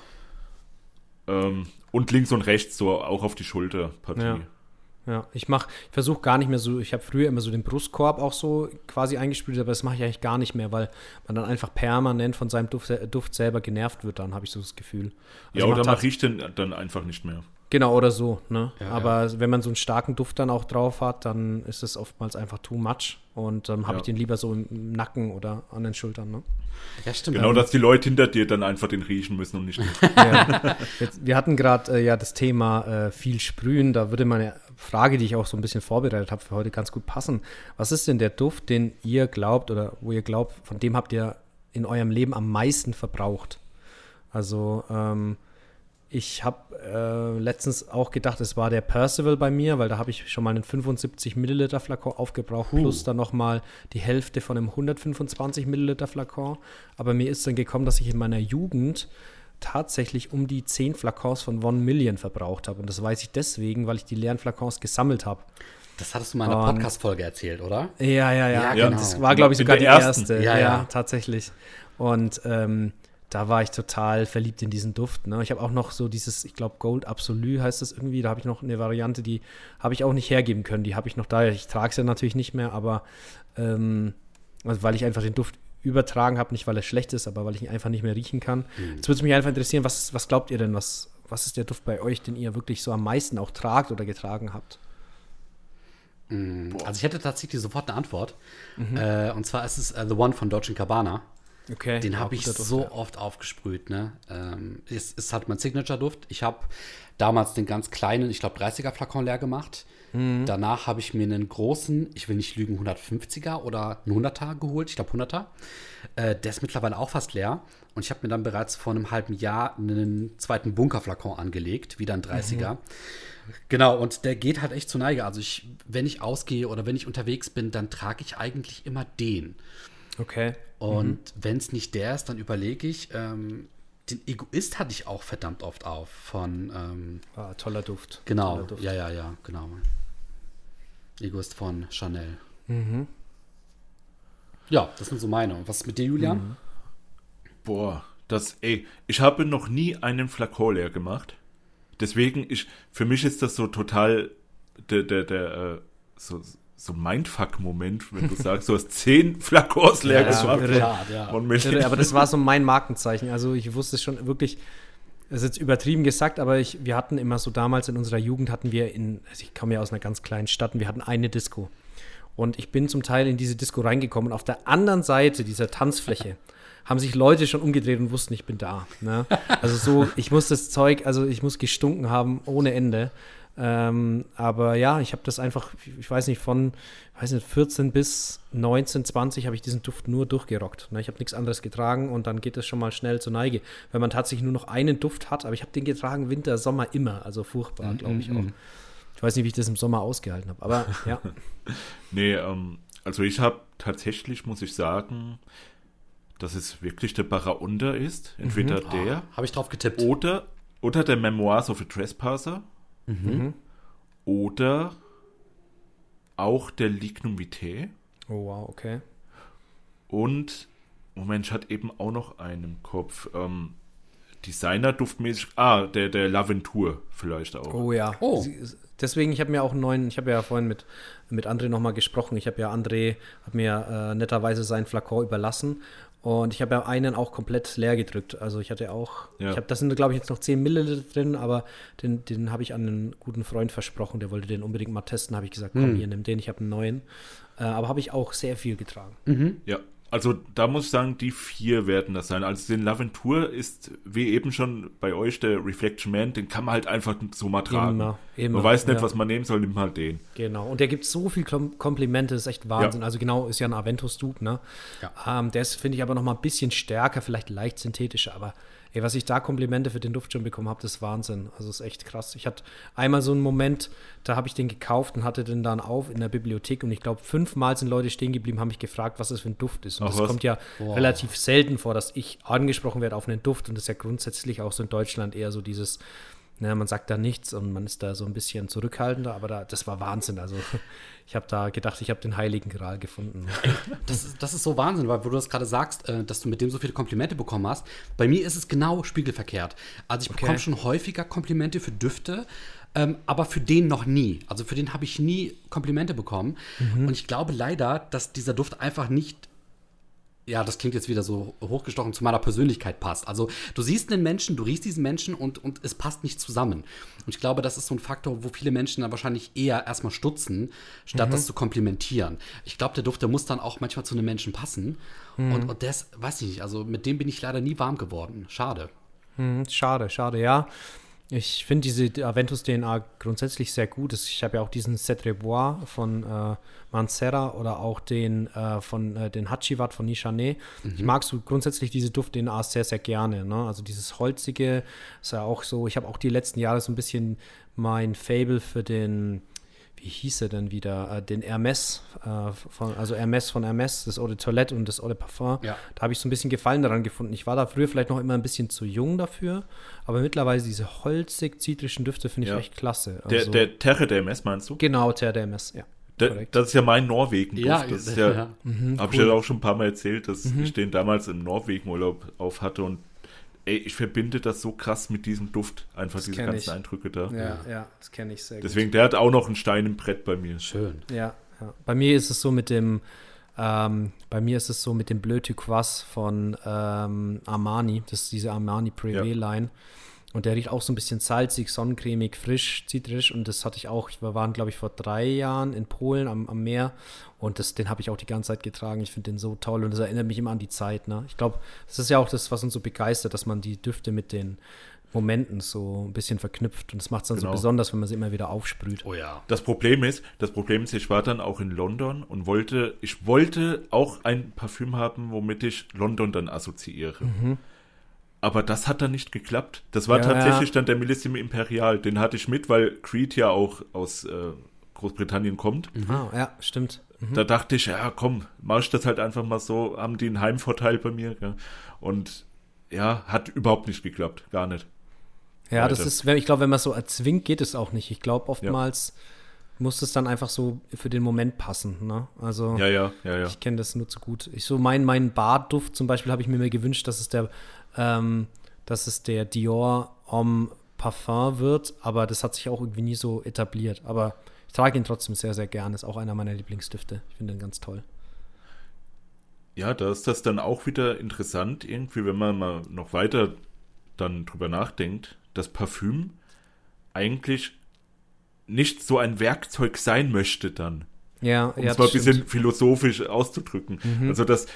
Ähm, und links und rechts so auch auf die Schulterpartie. Ja. Ja, ich mach, ich versuche gar nicht mehr so, ich habe früher immer so den Brustkorb auch so quasi eingesprüht, aber das mache ich eigentlich gar nicht mehr, weil man dann einfach permanent von seinem Duft, Duft selber genervt wird, dann habe ich so das Gefühl. Ja, Also oder macht mache ich den dann einfach nicht mehr. Genau, oder so, ne? Ja, aber wenn man so einen starken Duft dann auch drauf hat, dann ist es oftmals einfach too much und dann habe Ja. ich den lieber so im Nacken oder an den Schultern, ne? Ja, stimmt. Genau, Ähm, dass die Leute hinter dir dann einfach den riechen müssen und nicht. <laughs> Ja. Jetzt, wir hatten gerade äh, ja das Thema äh, viel sprühen. Da würde meine Frage, die ich auch so ein bisschen vorbereitet habe, für heute ganz gut passen. Was ist denn der Duft, den ihr glaubt oder wo ihr glaubt, von dem habt ihr in eurem Leben am meisten verbraucht? Also ähm, ich habe äh, letztens auch gedacht, es war der Percival bei mir, weil da habe ich schon mal einen 75 Milliliter Flakon aufgebraucht, plus dann nochmal die Hälfte von einem 125 Milliliter Flakon. Aber mir ist dann gekommen, dass ich in meiner Jugend tatsächlich um die 10 Flakons von One Million verbraucht habe. Und das weiß ich deswegen, weil ich die leeren Flakons gesammelt habe. das hattest du mal in einer Podcast-Folge erzählt, oder? Ja, ja, ja. Ja, genau. Das war, glaube ich, sogar die erste. Ja, Ja, ja. tatsächlich. Und ähm, da war ich total verliebt in diesen Duft. Ne? Ich habe auch noch so dieses, ich glaube, Gold Absolu heißt das irgendwie. Da habe ich noch eine Variante, die habe ich auch nicht hergeben können. Die habe ich noch da. Ich trage es ja natürlich nicht mehr, aber ähm, also weil ich einfach den Duft übertragen habe, nicht weil er schlecht ist, aber weil ich ihn einfach nicht mehr riechen kann. Jetzt würde es mich einfach interessieren, was, was glaubt ihr denn, was, was ist der Duft bei euch, den ihr wirklich so am meisten auch tragt oder getragen habt? Also ich hätte tatsächlich sofort eine Antwort. Äh, und zwar ist es äh, The One von Dolce Gabbana. Okay. Den habe ich so ja. oft aufgesprüht. Ne? Ähm, es ist halt mein Signature-Duft. Ich habe damals den ganz kleinen, ich glaube 30er Flakon leer gemacht. Mhm. Danach habe ich mir einen großen, ich will nicht lügen, 150er oder einen 100er geholt. Ich glaube 100er. Äh, der ist mittlerweile auch fast leer. Und ich habe mir dann bereits vor einem halben Jahr einen zweiten Bunkerflakon angelegt, wieder ein 30er. Mhm. Genau, und der geht halt echt zur Neige. Also ich, wenn ich ausgehe oder wenn ich unterwegs bin, dann trage ich eigentlich immer den. Okay. Und wenn es nicht der ist, dann überlege ich, ähm, den Egoist hatte ich auch verdammt oft auf von, ähm, Ah, toller Duft. genau, Toller Duft. ja, ja, ja, genau. Egoist von Chanel. Ja, das sind so meine. Und was ist mit dir, Julian? Boah, das, ey, ich habe noch nie einen Flakon leer gemacht. Deswegen, ich, für mich ist das so total der, der, der, äh, so, so ein Mindfuck-Moment, wenn du sagst, du hast zehn Flakons leer Ja, gemacht. irre. Ja. Milch. Irre, aber das war so mein Markenzeichen. Also ich wusste schon wirklich, das ist jetzt übertrieben gesagt, aber ich, wir hatten immer so damals in unserer Jugend hatten wir in, also ich komme ja aus einer ganz kleinen Stadt und wir hatten eine Disco. Und ich bin zum Teil in diese Disco reingekommen und auf der anderen Seite dieser Tanzfläche <laughs> haben sich Leute schon umgedreht und wussten, ich bin da. Ne? Also so, ich muss das Zeug, also ich muss gestunken haben ohne Ende. Ähm, aber ja, ich habe das einfach, ich weiß nicht, von weiß nicht, 14 bis 19, 20 habe ich diesen Duft nur durchgerockt. Ne? Ich habe nichts anderes getragen und dann geht es schon mal schnell zur Neige. Wenn man tatsächlich nur noch einen Duft hat, aber ich habe den getragen Winter, Sommer immer, also furchtbar, glaube ich auch. Ich weiß nicht, wie ich das im Sommer ausgehalten habe, aber <laughs> ja. Nee, ähm, also ich habe tatsächlich, muss ich sagen, dass es wirklich der Baraunda ist. Entweder der Habe ich drauf getippt. oder, oder der Memoirs of a Trespasser. Oder auch der Lignum Vitae. Oh, wow, okay. Und, Moment, ich hatte eben auch noch einen im Kopf. Ähm, Designer-duftmäßig. Ah, der, der Laventur vielleicht auch. Oh ja. Oh. Sie- Deswegen, ich habe mir auch einen neuen, ich habe ja vorhin mit, mit André nochmal gesprochen. Ich habe ja André, hat mir äh, netterweise seinen Flakon überlassen. Und ich habe ja einen auch komplett leer gedrückt. Also ich hatte auch, Ja. ich habe, das sind glaube ich jetzt noch 10 Milliliter drin, aber den, den habe ich an einen guten Freund versprochen, der wollte den unbedingt mal testen. Habe ich gesagt, komm hier, nimm den, ich habe einen neuen. Äh, aber habe ich auch sehr viel getragen. Ja, also da muss ich sagen, die vier werden das sein. Also den Laventur ist, wie eben schon bei euch, der Reflection Man, den kann man halt einfach so mal tragen. Immer, immer, man weiß nicht, ja. was man nehmen soll, nimmt halt den. Genau. Und der gibt so viel Kom Komplimente, das ist echt Wahnsinn. Ja. Also genau, ist ja ein Aventus-Dupe, ne? Ja. Ähm, der ist, finde ich, aber noch mal ein bisschen stärker, vielleicht leicht synthetischer, aber ey, was ich da Komplimente für den Duft schon bekommen habe, das ist Wahnsinn. Also ist echt krass. Ich hatte einmal so einen Moment, da habe ich den gekauft und hatte den dann auf in der Bibliothek und ich glaube, fünfmal sind Leute stehen geblieben, haben mich gefragt, was das für ein Duft ist. Und Ach, das was? kommt ja relativ selten vor, dass ich angesprochen werde auf einen Duft und das ist ja grundsätzlich auch so in Deutschland eher so dieses Ne, man sagt da nichts und man ist da so ein bisschen zurückhaltender, aber da, das war Wahnsinn. Also ich habe da gedacht, ich habe den Heiligen Gral gefunden. <laughs> Das ist, das ist so Wahnsinn, weil wo du das gerade sagst, äh, dass du mit dem so viele Komplimente bekommen hast. Bei mir ist es genau spiegelverkehrt. Also ich bekomme schon häufiger Komplimente für Düfte, ähm, aber für den noch nie. Also für den habe ich nie Komplimente bekommen. Und ich glaube leider, dass dieser Duft einfach nicht ja, das klingt jetzt wieder so hochgestochen zu meiner Persönlichkeit passt. Also du siehst einen Menschen, du riechst diesen Menschen und, und es passt nicht zusammen. Und ich glaube, das ist so ein Faktor, wo viele Menschen dann wahrscheinlich eher erstmal stutzen, statt das zu komplimentieren. Ich glaube, der Duft, der muss dann auch manchmal zu einem Menschen passen. Und, und das, weiß ich nicht, also mit dem bin ich leider nie warm geworden. Schade. Hm, schade, schade, ja. Ich finde diese Aventus-DNA grundsätzlich sehr gut. Ich habe ja auch diesen Cet Rebois von äh, Mancera oder auch den äh, von äh, den Hachivat von Nishane. Ich mag so grundsätzlich diese Duft-DNA sehr, sehr gerne. Ne? Also dieses Holzige ist ja auch so. Ich habe auch die letzten Jahre so ein bisschen mein Fable für den wie hieß er denn wieder, äh, den Hermes, äh, von, also Hermes von Hermes, das Eau de Toilette und das Eau de Parfum. Ja. Da habe ich so ein bisschen Gefallen daran gefunden. Ich war da früher vielleicht noch immer ein bisschen zu jung dafür, aber mittlerweile diese holzig-zitrischen Düfte finde ich Ja. echt klasse. Der, Also- der Terre der MS meinst du? genau, der der Hermes, ja. Der, korrekt. das ist ja mein Norwegen-Duft. Ja, das ist ja, ja, ja. habe ich ja auch schon ein paar Mal erzählt, dass ich den damals im Norwegen-Urlaub auf hatte und ey, ich verbinde das so krass mit diesem Duft, einfach diese kenn ganzen ich. Eindrücke da. Ja, ja, das kenne ich sehr Deswegen, der hat auch noch einen Stein im Brett bei mir. Schön. gut. Ja, ja. Bei mir ist es so mit dem, ähm, bei mir ist es so mit dem Bleu Turquoise von ähm, Armani, das ist diese Armani Privé-Line. Und der riecht auch so ein bisschen salzig, sonnencremig, frisch, zitrisch. Und das hatte ich auch. Wir waren, glaube ich, vor drei Jahren in Polen am, am Meer. Und das, den habe ich auch die ganze Zeit getragen. Ich finde den so toll. Und das erinnert mich immer an die Zeit. Ne? Ich glaube, das ist ja auch das, was uns so begeistert, dass man die Düfte mit den Momenten so ein bisschen verknüpft. Und das macht es dann Genau. so besonders, wenn man sie immer wieder aufsprüht. Oh ja. Das Problem ist, das Problem ist, ich war dann auch in London und wollte, ich wollte auch ein Parfüm haben, womit ich London dann assoziiere. Aber das hat dann nicht geklappt. Das war Ja, tatsächlich ja. dann der Millissime Imperial. Den hatte ich mit, weil Creed ja auch aus äh, Großbritannien kommt. Ah, ja, stimmt. Da dachte ich, ja, komm, mach ich das halt einfach mal so, haben die einen Heimvorteil bei mir. Gell? Und ja, hat überhaupt nicht geklappt, gar nicht. Ja, das Leute. ist, ich glaube, wenn man so erzwingt, geht es auch nicht. Ich glaube, oftmals muss es dann einfach so für den Moment passen. Ne? Also Ja, ja, ja, ja. ich kenne das nur zu gut. Ich so mein, meinen Bartduft zum Beispiel habe ich mir mal gewünscht, dass es der, ähm, dass es der Dior Homme Parfum wird, aber das hat sich auch irgendwie nie so etabliert. Aber ich trage ihn trotzdem sehr, sehr gern. Ist auch einer meiner Lieblingsdüfte. Ich finde ihn ganz toll. Ja, da ist das dann auch wieder interessant, irgendwie, wenn man mal noch weiter dann drüber nachdenkt, dass Parfüm eigentlich nicht so ein Werkzeug sein möchte dann. Ja, Um ja, es mal ein bisschen. Mhm. philosophisch auszudrücken. Also das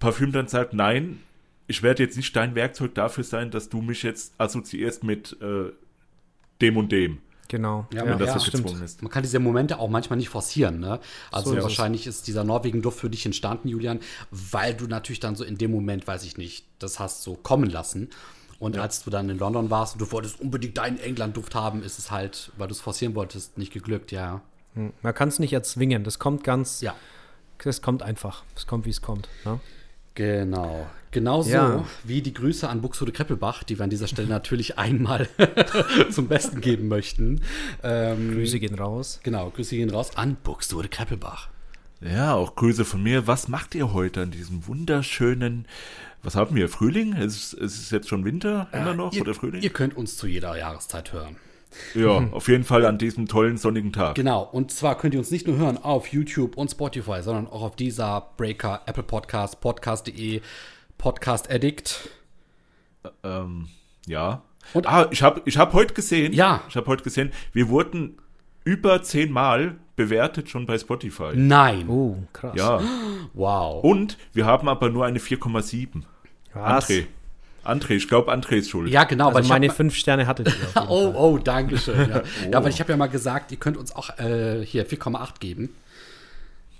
Parfüm dann sagt, nein, ich werde jetzt nicht dein Werkzeug dafür sein, dass du mich jetzt assoziierst mit äh, dem und dem, Genau. Ja, das ja, ist. Man kann diese Momente auch manchmal nicht forcieren. Ne? Also So ist wahrscheinlich ist dieser Norwegen-Duft für dich entstanden, Julian, weil du natürlich dann so in dem Moment, weiß ich nicht, das hast so kommen lassen. Und als du dann in London warst und du wolltest unbedingt deinen England-Duft haben, ist es halt, weil du es forcieren wolltest, nicht geglückt, ja. Man kann es nicht erzwingen. Das kommt ganz, Ja. das kommt einfach. Es kommt, wie es kommt. Ne? Genau. Genauso Ja. wie die Grüße an Buxtehude Kreppelbach, die wir an dieser Stelle natürlich <laughs> einmal <laughs> zum Besten geben möchten. Ähm, Grüße gehen raus. Genau, Grüße gehen raus an Buxtehude Kreppelbach. Ja, auch Grüße von mir. Was macht ihr heute an diesem wunderschönen, was haben wir, Frühling? Es ist, es ist jetzt schon Winter immer noch Ihr, oder Frühling? ihr könnt uns zu jeder Jahreszeit hören. Ja, auf jeden Fall an diesem tollen sonnigen Tag. Genau, und zwar könnt ihr uns nicht nur hören auf YouTube und Spotify, sondern auch auf dieser Breaker, Apple Podcast, Podcast.de, Podcast Addict. Ähm, ja. Und- ah, ich habe ich hab heute gesehen, Ja. ich habe heute gesehen, wir wurden über zehnmal bewertet schon bei Spotify. Nein. Oh, krass. Ja. <gasps> Wow. Und wir haben aber nur eine 4,7. Was? André. André, ich glaube, André ist schuld. Ja, genau, Also weil ich meine hab, fünf Sterne hattet ihr. Auf jeden <laughs> Oh, oh, danke schön. Ja, <laughs> ja weil ich habe ja mal gesagt, ihr könnt uns auch äh, hier 4,8 geben.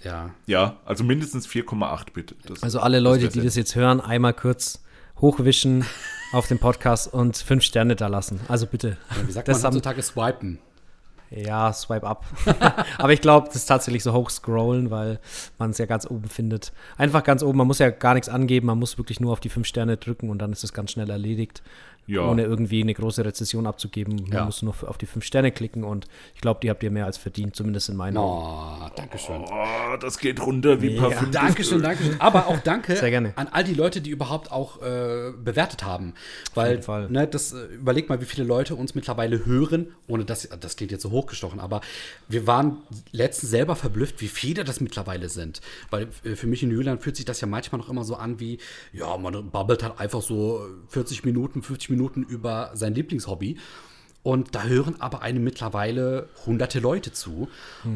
Ja. Ja, also mindestens 4,8 bitte. Das, Also alle Leute, das die das jetzt hören, einmal kurz hochwischen <laughs> auf den Podcast und fünf Sterne da lassen. Also bitte. Wie sagt Das man heutzutage swipen? Ja, swipe up. <laughs> Aber ich glaube, das ist tatsächlich so hochscrollen, weil man es ja ganz oben findet. Einfach ganz oben, man muss ja gar nichts angeben, man muss wirklich nur auf die fünf Sterne drücken und dann ist es ganz schnell erledigt. Ja. Ohne irgendwie eine große Rezession abzugeben. Man Ja. muss nur auf die fünf Sterne klicken und ich glaube, die habt ihr mehr als verdient, zumindest in meinen Augen. Oh, danke schön. Oh, das geht runter wie Ja. Parfüm. Dankeschön, Dankeschön. Aber auch danke Sehr gerne. an all die Leute, die überhaupt auch äh, bewertet haben. Weil, jeden Fall. ne, das, äh, überleg mal, wie viele Leute uns mittlerweile hören, ohne dass, das klingt jetzt so hochgestochen, aber wir waren letztens selber verblüfft, wie viele das mittlerweile sind. Weil äh, für mich in Julian fühlt sich das ja manchmal noch immer so an wie, ja, man babbelt halt einfach so 40 Minuten, 50 Minuten über sein Lieblingshobby. Und da hören aber einem mittlerweile hunderte Leute zu.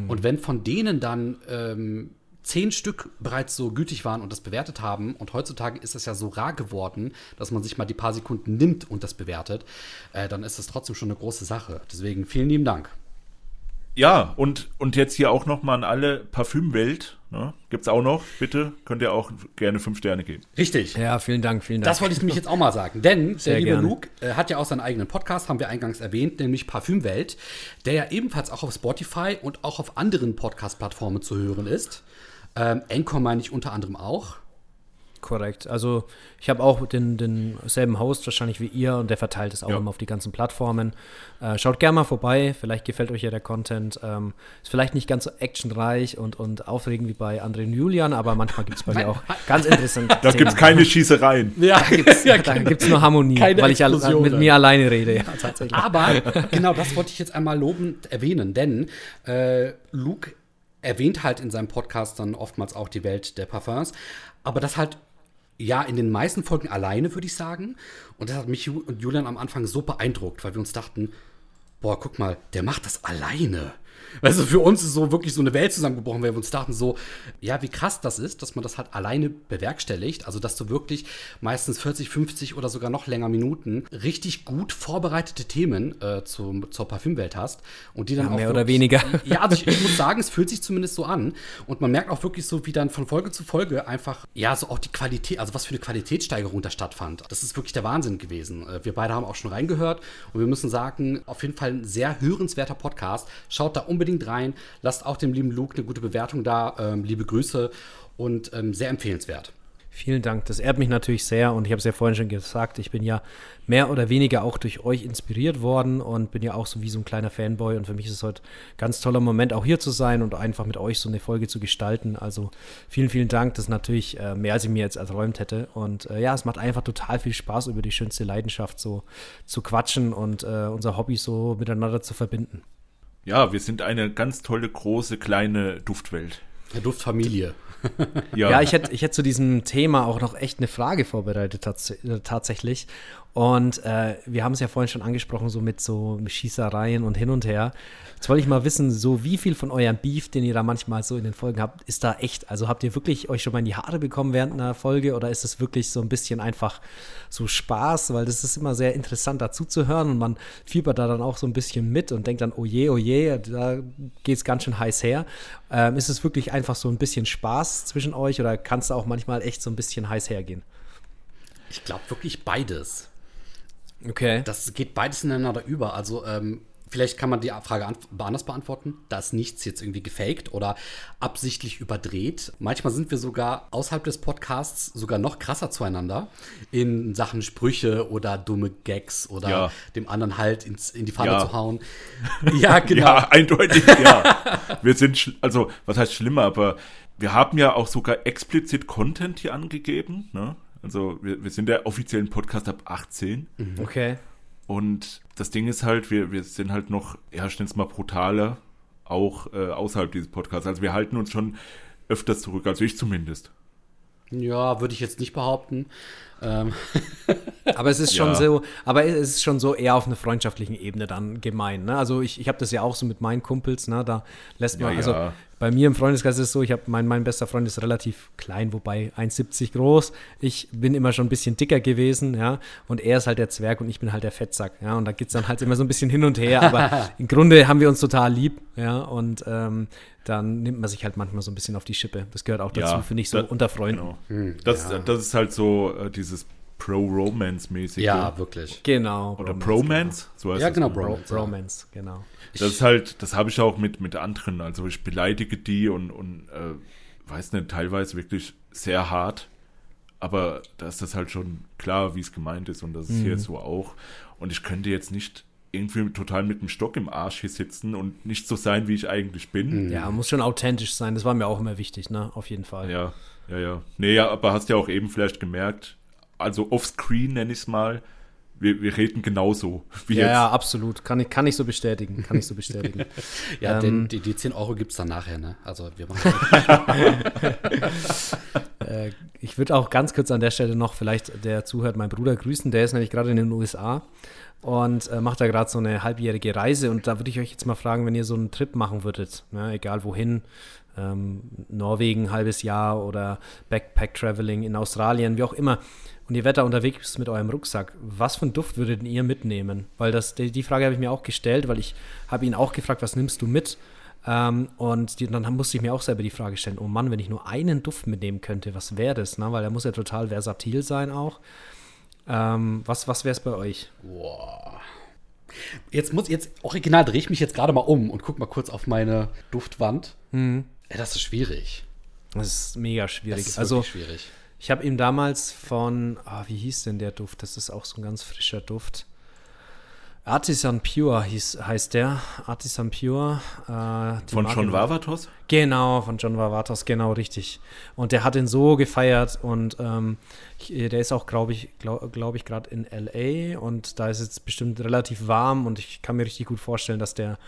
Und wenn von denen dann ähm, zehn Stück bereits so gütig waren und das bewertet haben, und heutzutage ist es ja so rar geworden, dass man sich mal die paar Sekunden nimmt und das bewertet, äh, dann ist das trotzdem schon eine große Sache. Deswegen vielen lieben Dank. Ja, und, und jetzt hier auch noch mal an alle Parfümwelt. Ne? Gibt's auch noch, bitte. Könnt ihr auch gerne fünf Sterne geben. Richtig. Ja, vielen Dank, vielen Dank. Das wollte ich nämlich jetzt auch mal sagen. Denn Sehr der liebe gerne. Luke äh, hat ja auch seinen eigenen Podcast, haben wir eingangs erwähnt, nämlich Parfümwelt, der ja ebenfalls auch auf Spotify und auch auf anderen Podcast-Plattformen zu hören ist. Ähm, Anchor meine ich unter anderem auch. Korrekt. Also ich habe auch den, denselben Host wahrscheinlich wie ihr und der verteilt es auch Ja. immer auf die ganzen Plattformen. Äh, schaut gerne mal vorbei, vielleicht gefällt euch ja der Content. Ähm, ist vielleicht nicht ganz so actionreich und, und aufregend wie bei André und Julian, aber manchmal gibt es bei mir auch ganz interessant. Da gibt's keine Schießereien. Ja, <laughs> ja Da gibt es nur Harmonie, Keine weil ich Explosionen. mit mir alleine rede. Ja, tatsächlich. Aber genau das wollte ich jetzt einmal lobend erwähnen, denn äh, Luke erwähnt halt in seinem Podcast dann oftmals auch die Welt der Parfums, aber das halt ja in den meisten Folgen alleine, würde ich sagen. Und das hat mich und Julian am Anfang so beeindruckt, weil wir uns dachten, boah, guck mal, der macht das alleine. Weißt du, für uns ist so wirklich so eine Welt zusammengebrochen, weil wir uns dachten so, ja, wie krass das ist, dass man das halt alleine bewerkstelligt. Also, dass du wirklich meistens 40, 50 oder sogar noch länger Minuten richtig gut vorbereitete Themen äh, zum, zur Parfümwelt hast und die dann Ja, auch mehr oder wirklich- weniger. <laughs> Ja, also ich, ich <laughs> muss sagen, es fühlt sich zumindest so an. Und man merkt auch wirklich so, wie dann von Folge zu Folge einfach, ja, so auch die Qualität, also was für eine Qualitätssteigerung da stattfand. Das ist wirklich der Wahnsinn gewesen. Äh, Wir beide haben auch schon reingehört und wir müssen sagen, auf jeden Fall ein sehr hörenswerter Podcast. Schaut da unbedingt rein. Lasst auch dem lieben Luke eine gute Bewertung da. Ähm, liebe Grüße und ähm, sehr empfehlenswert. Vielen Dank. Das ehrt mich natürlich sehr und ich habe es ja vorhin schon gesagt, ich bin ja mehr oder weniger auch durch euch inspiriert worden und bin ja auch so wie so ein kleiner Fanboy und für mich ist es heute ein ganz toller Moment, auch hier zu sein und einfach mit euch so eine Folge zu gestalten. Also vielen, vielen Dank. Das ist natürlich äh, mehr, als ich mir jetzt erträumt hätte. Und äh, ja, es macht einfach total viel Spaß, über die schönste Leidenschaft so zu quatschen und äh, unser Hobby so miteinander zu verbinden. Ja, wir sind eine ganz tolle, große, kleine Duftwelt. Der Duftfamilie. Ja, Ja, ich hätte ich hätte zu diesem Thema auch noch echt eine Frage vorbereitet tats äh, tatsächlich. Und äh, wir haben es ja vorhin schon angesprochen, so mit so Schießereien und hin und her. Jetzt wollte ich mal wissen, so wie viel von eurem Beef, den ihr da manchmal so in den Folgen habt, ist da echt? Also habt ihr wirklich euch schon mal in die Haare bekommen während einer Folge oder ist es wirklich so ein bisschen einfach so Spaß? Weil das ist immer sehr interessant dazu zu hören und man fiebert da dann auch so ein bisschen mit und denkt dann, oh je, oh je, da geht es ganz schön heiß her. Ähm, ist es wirklich einfach so ein bisschen Spaß zwischen euch oder kann es auch manchmal echt so ein bisschen heiß hergehen? Ich glaube wirklich beides. Okay. Das geht beides ineinander über. Also ähm, Vielleicht kann man die Frage anders beantworten. Da ist nichts jetzt irgendwie gefaked oder absichtlich überdreht. Manchmal sind wir sogar außerhalb des Podcasts sogar noch krasser zueinander in Sachen Sprüche oder dumme Gags oder ja. dem anderen halt ins, in die Pfanne ja. zu hauen. <laughs> Ja, genau. ja, eindeutig, ja. wir sind, also, was heißt schlimmer, aber wir haben ja auch sogar explizit Content hier angegeben. Ne? Also, wir, wir sind der offiziellen Podcast ab 18. Okay. Und das Ding ist halt, wir, wir sind halt noch, ja, ich mal brutaler, auch äh, außerhalb dieses Podcasts. Also wir halten uns schon öfters zurück, also ich zumindest. Ja, würde ich jetzt nicht behaupten. Ähm. <laughs> aber es ist schon ja. so, aber es ist schon so eher auf einer freundschaftlichen Ebene dann gemein. Ne? Also ich, ich habe das ja auch so mit meinen Kumpels, ne? da lässt man, ja, also ja. Bei mir im Freundeskreis ist es so, ich habe mein, mein bester Freund ist relativ klein, wobei 1,70 groß. Ich bin immer schon ein bisschen dicker gewesen, ja, und er ist halt der Zwerg und ich bin halt der Fettsack, ja, und da geht es dann halt immer so ein bisschen hin und her, aber <laughs> im Grunde haben wir uns total lieb, ja, und ähm, dann nimmt man sich halt manchmal so ein bisschen auf die Schippe. Das gehört auch dazu, finde ich, so da, unter Freunden. Genau. Hm, das, das ist halt so äh, dieses Pro-Romance-mäßige. Ja, wirklich. Genau. Oder Bromance, so heißt Ja, genau, Bro Bromance, genau. Das ist halt, das habe ich auch mit, mit anderen. Also ich beleidige die und, und äh, weiß nicht, teilweise wirklich sehr hart. Aber da ist das halt schon klar, wie es gemeint ist. Und das ist mhm. hier so auch. Und ich könnte jetzt nicht irgendwie total mit dem Stock im Arsch hier sitzen und nicht so sein, wie ich eigentlich bin. Mhm. Ja, muss schon authentisch sein. Das war mir auch immer wichtig, ne? Auf jeden Fall. Ja, ja, ja. Nee, ja, aber hast ja auch eben vielleicht gemerkt, also offscreen nenne ich es mal, wir, wir reden genauso wie ja, jetzt. Ja, absolut. Kann ich, kann ich so bestätigen. Kann ich so bestätigen. <laughs> ja, ähm, denn die, die 10 Euro gibt es dann nachher, ne? Also wir machen <laughs> <laughs> äh, Ich würde auch ganz kurz an der Stelle noch vielleicht der zuhört, meinen Bruder grüßen. Der ist nämlich gerade in den USA und äh, macht da gerade so eine halbjährige Reise. Und da würde ich euch jetzt mal fragen, wenn ihr so einen Trip machen würdet, ne, egal wohin, ähm, Norwegen ein halbes Jahr oder Backpack-Traveling in Australien, wie auch immer und ihr werdet da unterwegs mit eurem Rucksack, was für einen Duft würdet ihr mitnehmen? Weil das, die, die Frage habe ich mir auch gestellt, weil ich habe ihn auch gefragt, was nimmst du mit? Ähm, und die, dann musste ich mir auch selber die Frage stellen, oh Mann, wenn ich nur einen Duft mitnehmen könnte, was wäre das? Ne? Weil er muss ja total versatil sein auch. Ähm, was was wäre es bei euch? Boah. Jetzt muss jetzt original drehe ich mich jetzt gerade mal um und guck mal kurz auf meine Duftwand. Mhm. Ja, das ist schwierig. Das ist mega schwierig. Das ist also schwierig. Ich habe ihm damals von, ah, wie hieß denn der Duft? Das ist auch so ein ganz frischer Duft. Artisan Pure hieß, heißt der. Artisan Pure. Äh, von Marke John Vavatos? Genau, von John Vavatos, genau richtig. Und der hat ihn so gefeiert und ähm, der ist auch, glaube ich, glaube glaub ich, gerade in LA und da ist es bestimmt relativ warm und ich kann mir richtig gut vorstellen, dass der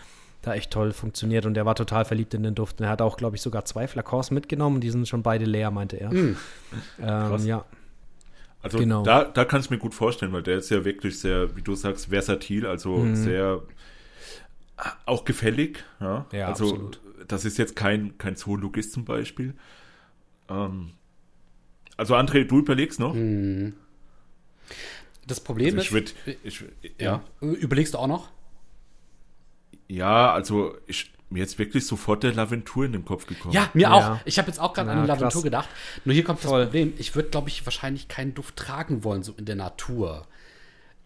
da echt toll funktioniert und der war total verliebt in den Duft. Und er hat auch, glaube ich, sogar zwei Flakons mitgenommen. Die sind schon beide leer, meinte er. Mm. Ähm, ja. Also genau. da, da kann ich mir gut vorstellen, weil der ist ja wirklich sehr, wie du sagst, versatil, also mhm. sehr äh, auch gefällig. Ja, ja also absolut. das ist jetzt kein, kein Zoologist zum Beispiel. Ähm, also André, du überlegst noch? Mhm. Das Problem also ich ist, würd, ich, ja. ja. Überlegst du auch noch? Ja, also ich, mir jetzt wirklich sofort der Laventur in den Kopf gekommen. Ja, mir ja. auch. Ich habe jetzt auch gerade an die Laventur krass. gedacht. Nur hier kommt Voll. das Problem. Ich würde, glaube ich, wahrscheinlich keinen Duft tragen wollen, so in der Natur.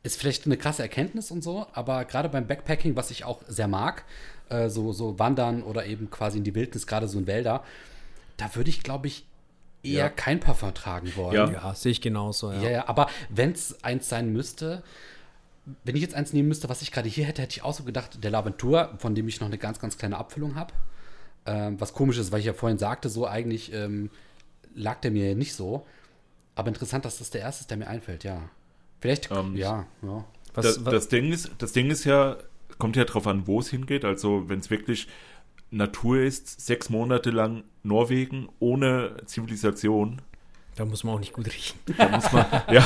Ist vielleicht eine krasse Erkenntnis und so, aber gerade beim Backpacking, was ich auch sehr mag, äh, so, so wandern oder eben quasi in die Wildnis, gerade so in Wälder, da würde ich, glaube ich, eher ja. kein Parfum tragen wollen. Ja, ja sehe ich genauso. Ja, ja, ja aber wenn es eins sein müsste, wenn ich jetzt eins nehmen müsste, was ich gerade hier hätte, hätte ich auch so gedacht, der Laventur, von dem ich noch eine ganz, ganz kleine Abfüllung habe. Ähm, was komisch ist, weil ich ja vorhin sagte, so eigentlich ähm, lag der mir nicht so. Aber interessant, dass das der erste ist, der mir einfällt, ja. Vielleicht, ähm, ja, ja. Was, das, was? Das, Ding ist, das Ding ist ja, kommt ja drauf an, wo es hingeht. Also, wenn es wirklich Natur ist, sechs Monate lang Norwegen ohne Zivilisation, da muss man auch nicht gut riechen. <laughs> Da muss man, ja,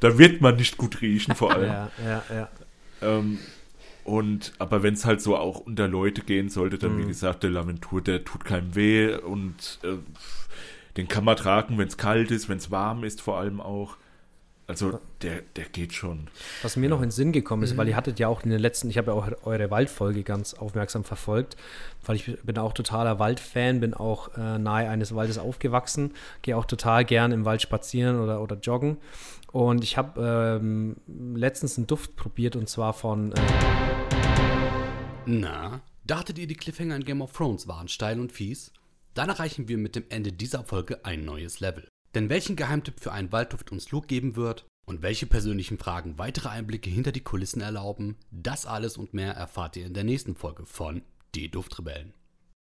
da wird man nicht gut riechen, vor allem. Ja, ja, ja. Ähm, und, aber wenn es halt so auch unter Leute gehen sollte, dann, mhm. wie gesagt, der Laventur, der tut keinem weh und äh, den kann man tragen, wenn es kalt ist, wenn es warm ist, vor allem auch. Also der, der geht schon. Was mir noch in den Sinn gekommen ist, weil ihr hattet ja auch in den letzten, ich habe ja auch eure Waldfolge ganz aufmerksam verfolgt, weil ich bin auch totaler Waldfan, bin auch äh, nahe eines Waldes aufgewachsen, gehe auch total gern im Wald spazieren oder, oder joggen. Und ich habe ähm, letztens einen Duft probiert und zwar von. Äh, Na, dachtet ihr, die Cliffhanger in Game of Thrones waren steil und fies? Dann erreichen wir mit dem Ende dieser Folge ein neues Level. Denn welchen Geheimtipp für einen Waldduft uns Luke geben wird und welche persönlichen Fragen weitere Einblicke hinter die Kulissen erlauben, das alles und mehr erfahrt ihr in der nächsten Folge von Die Duftrebellen.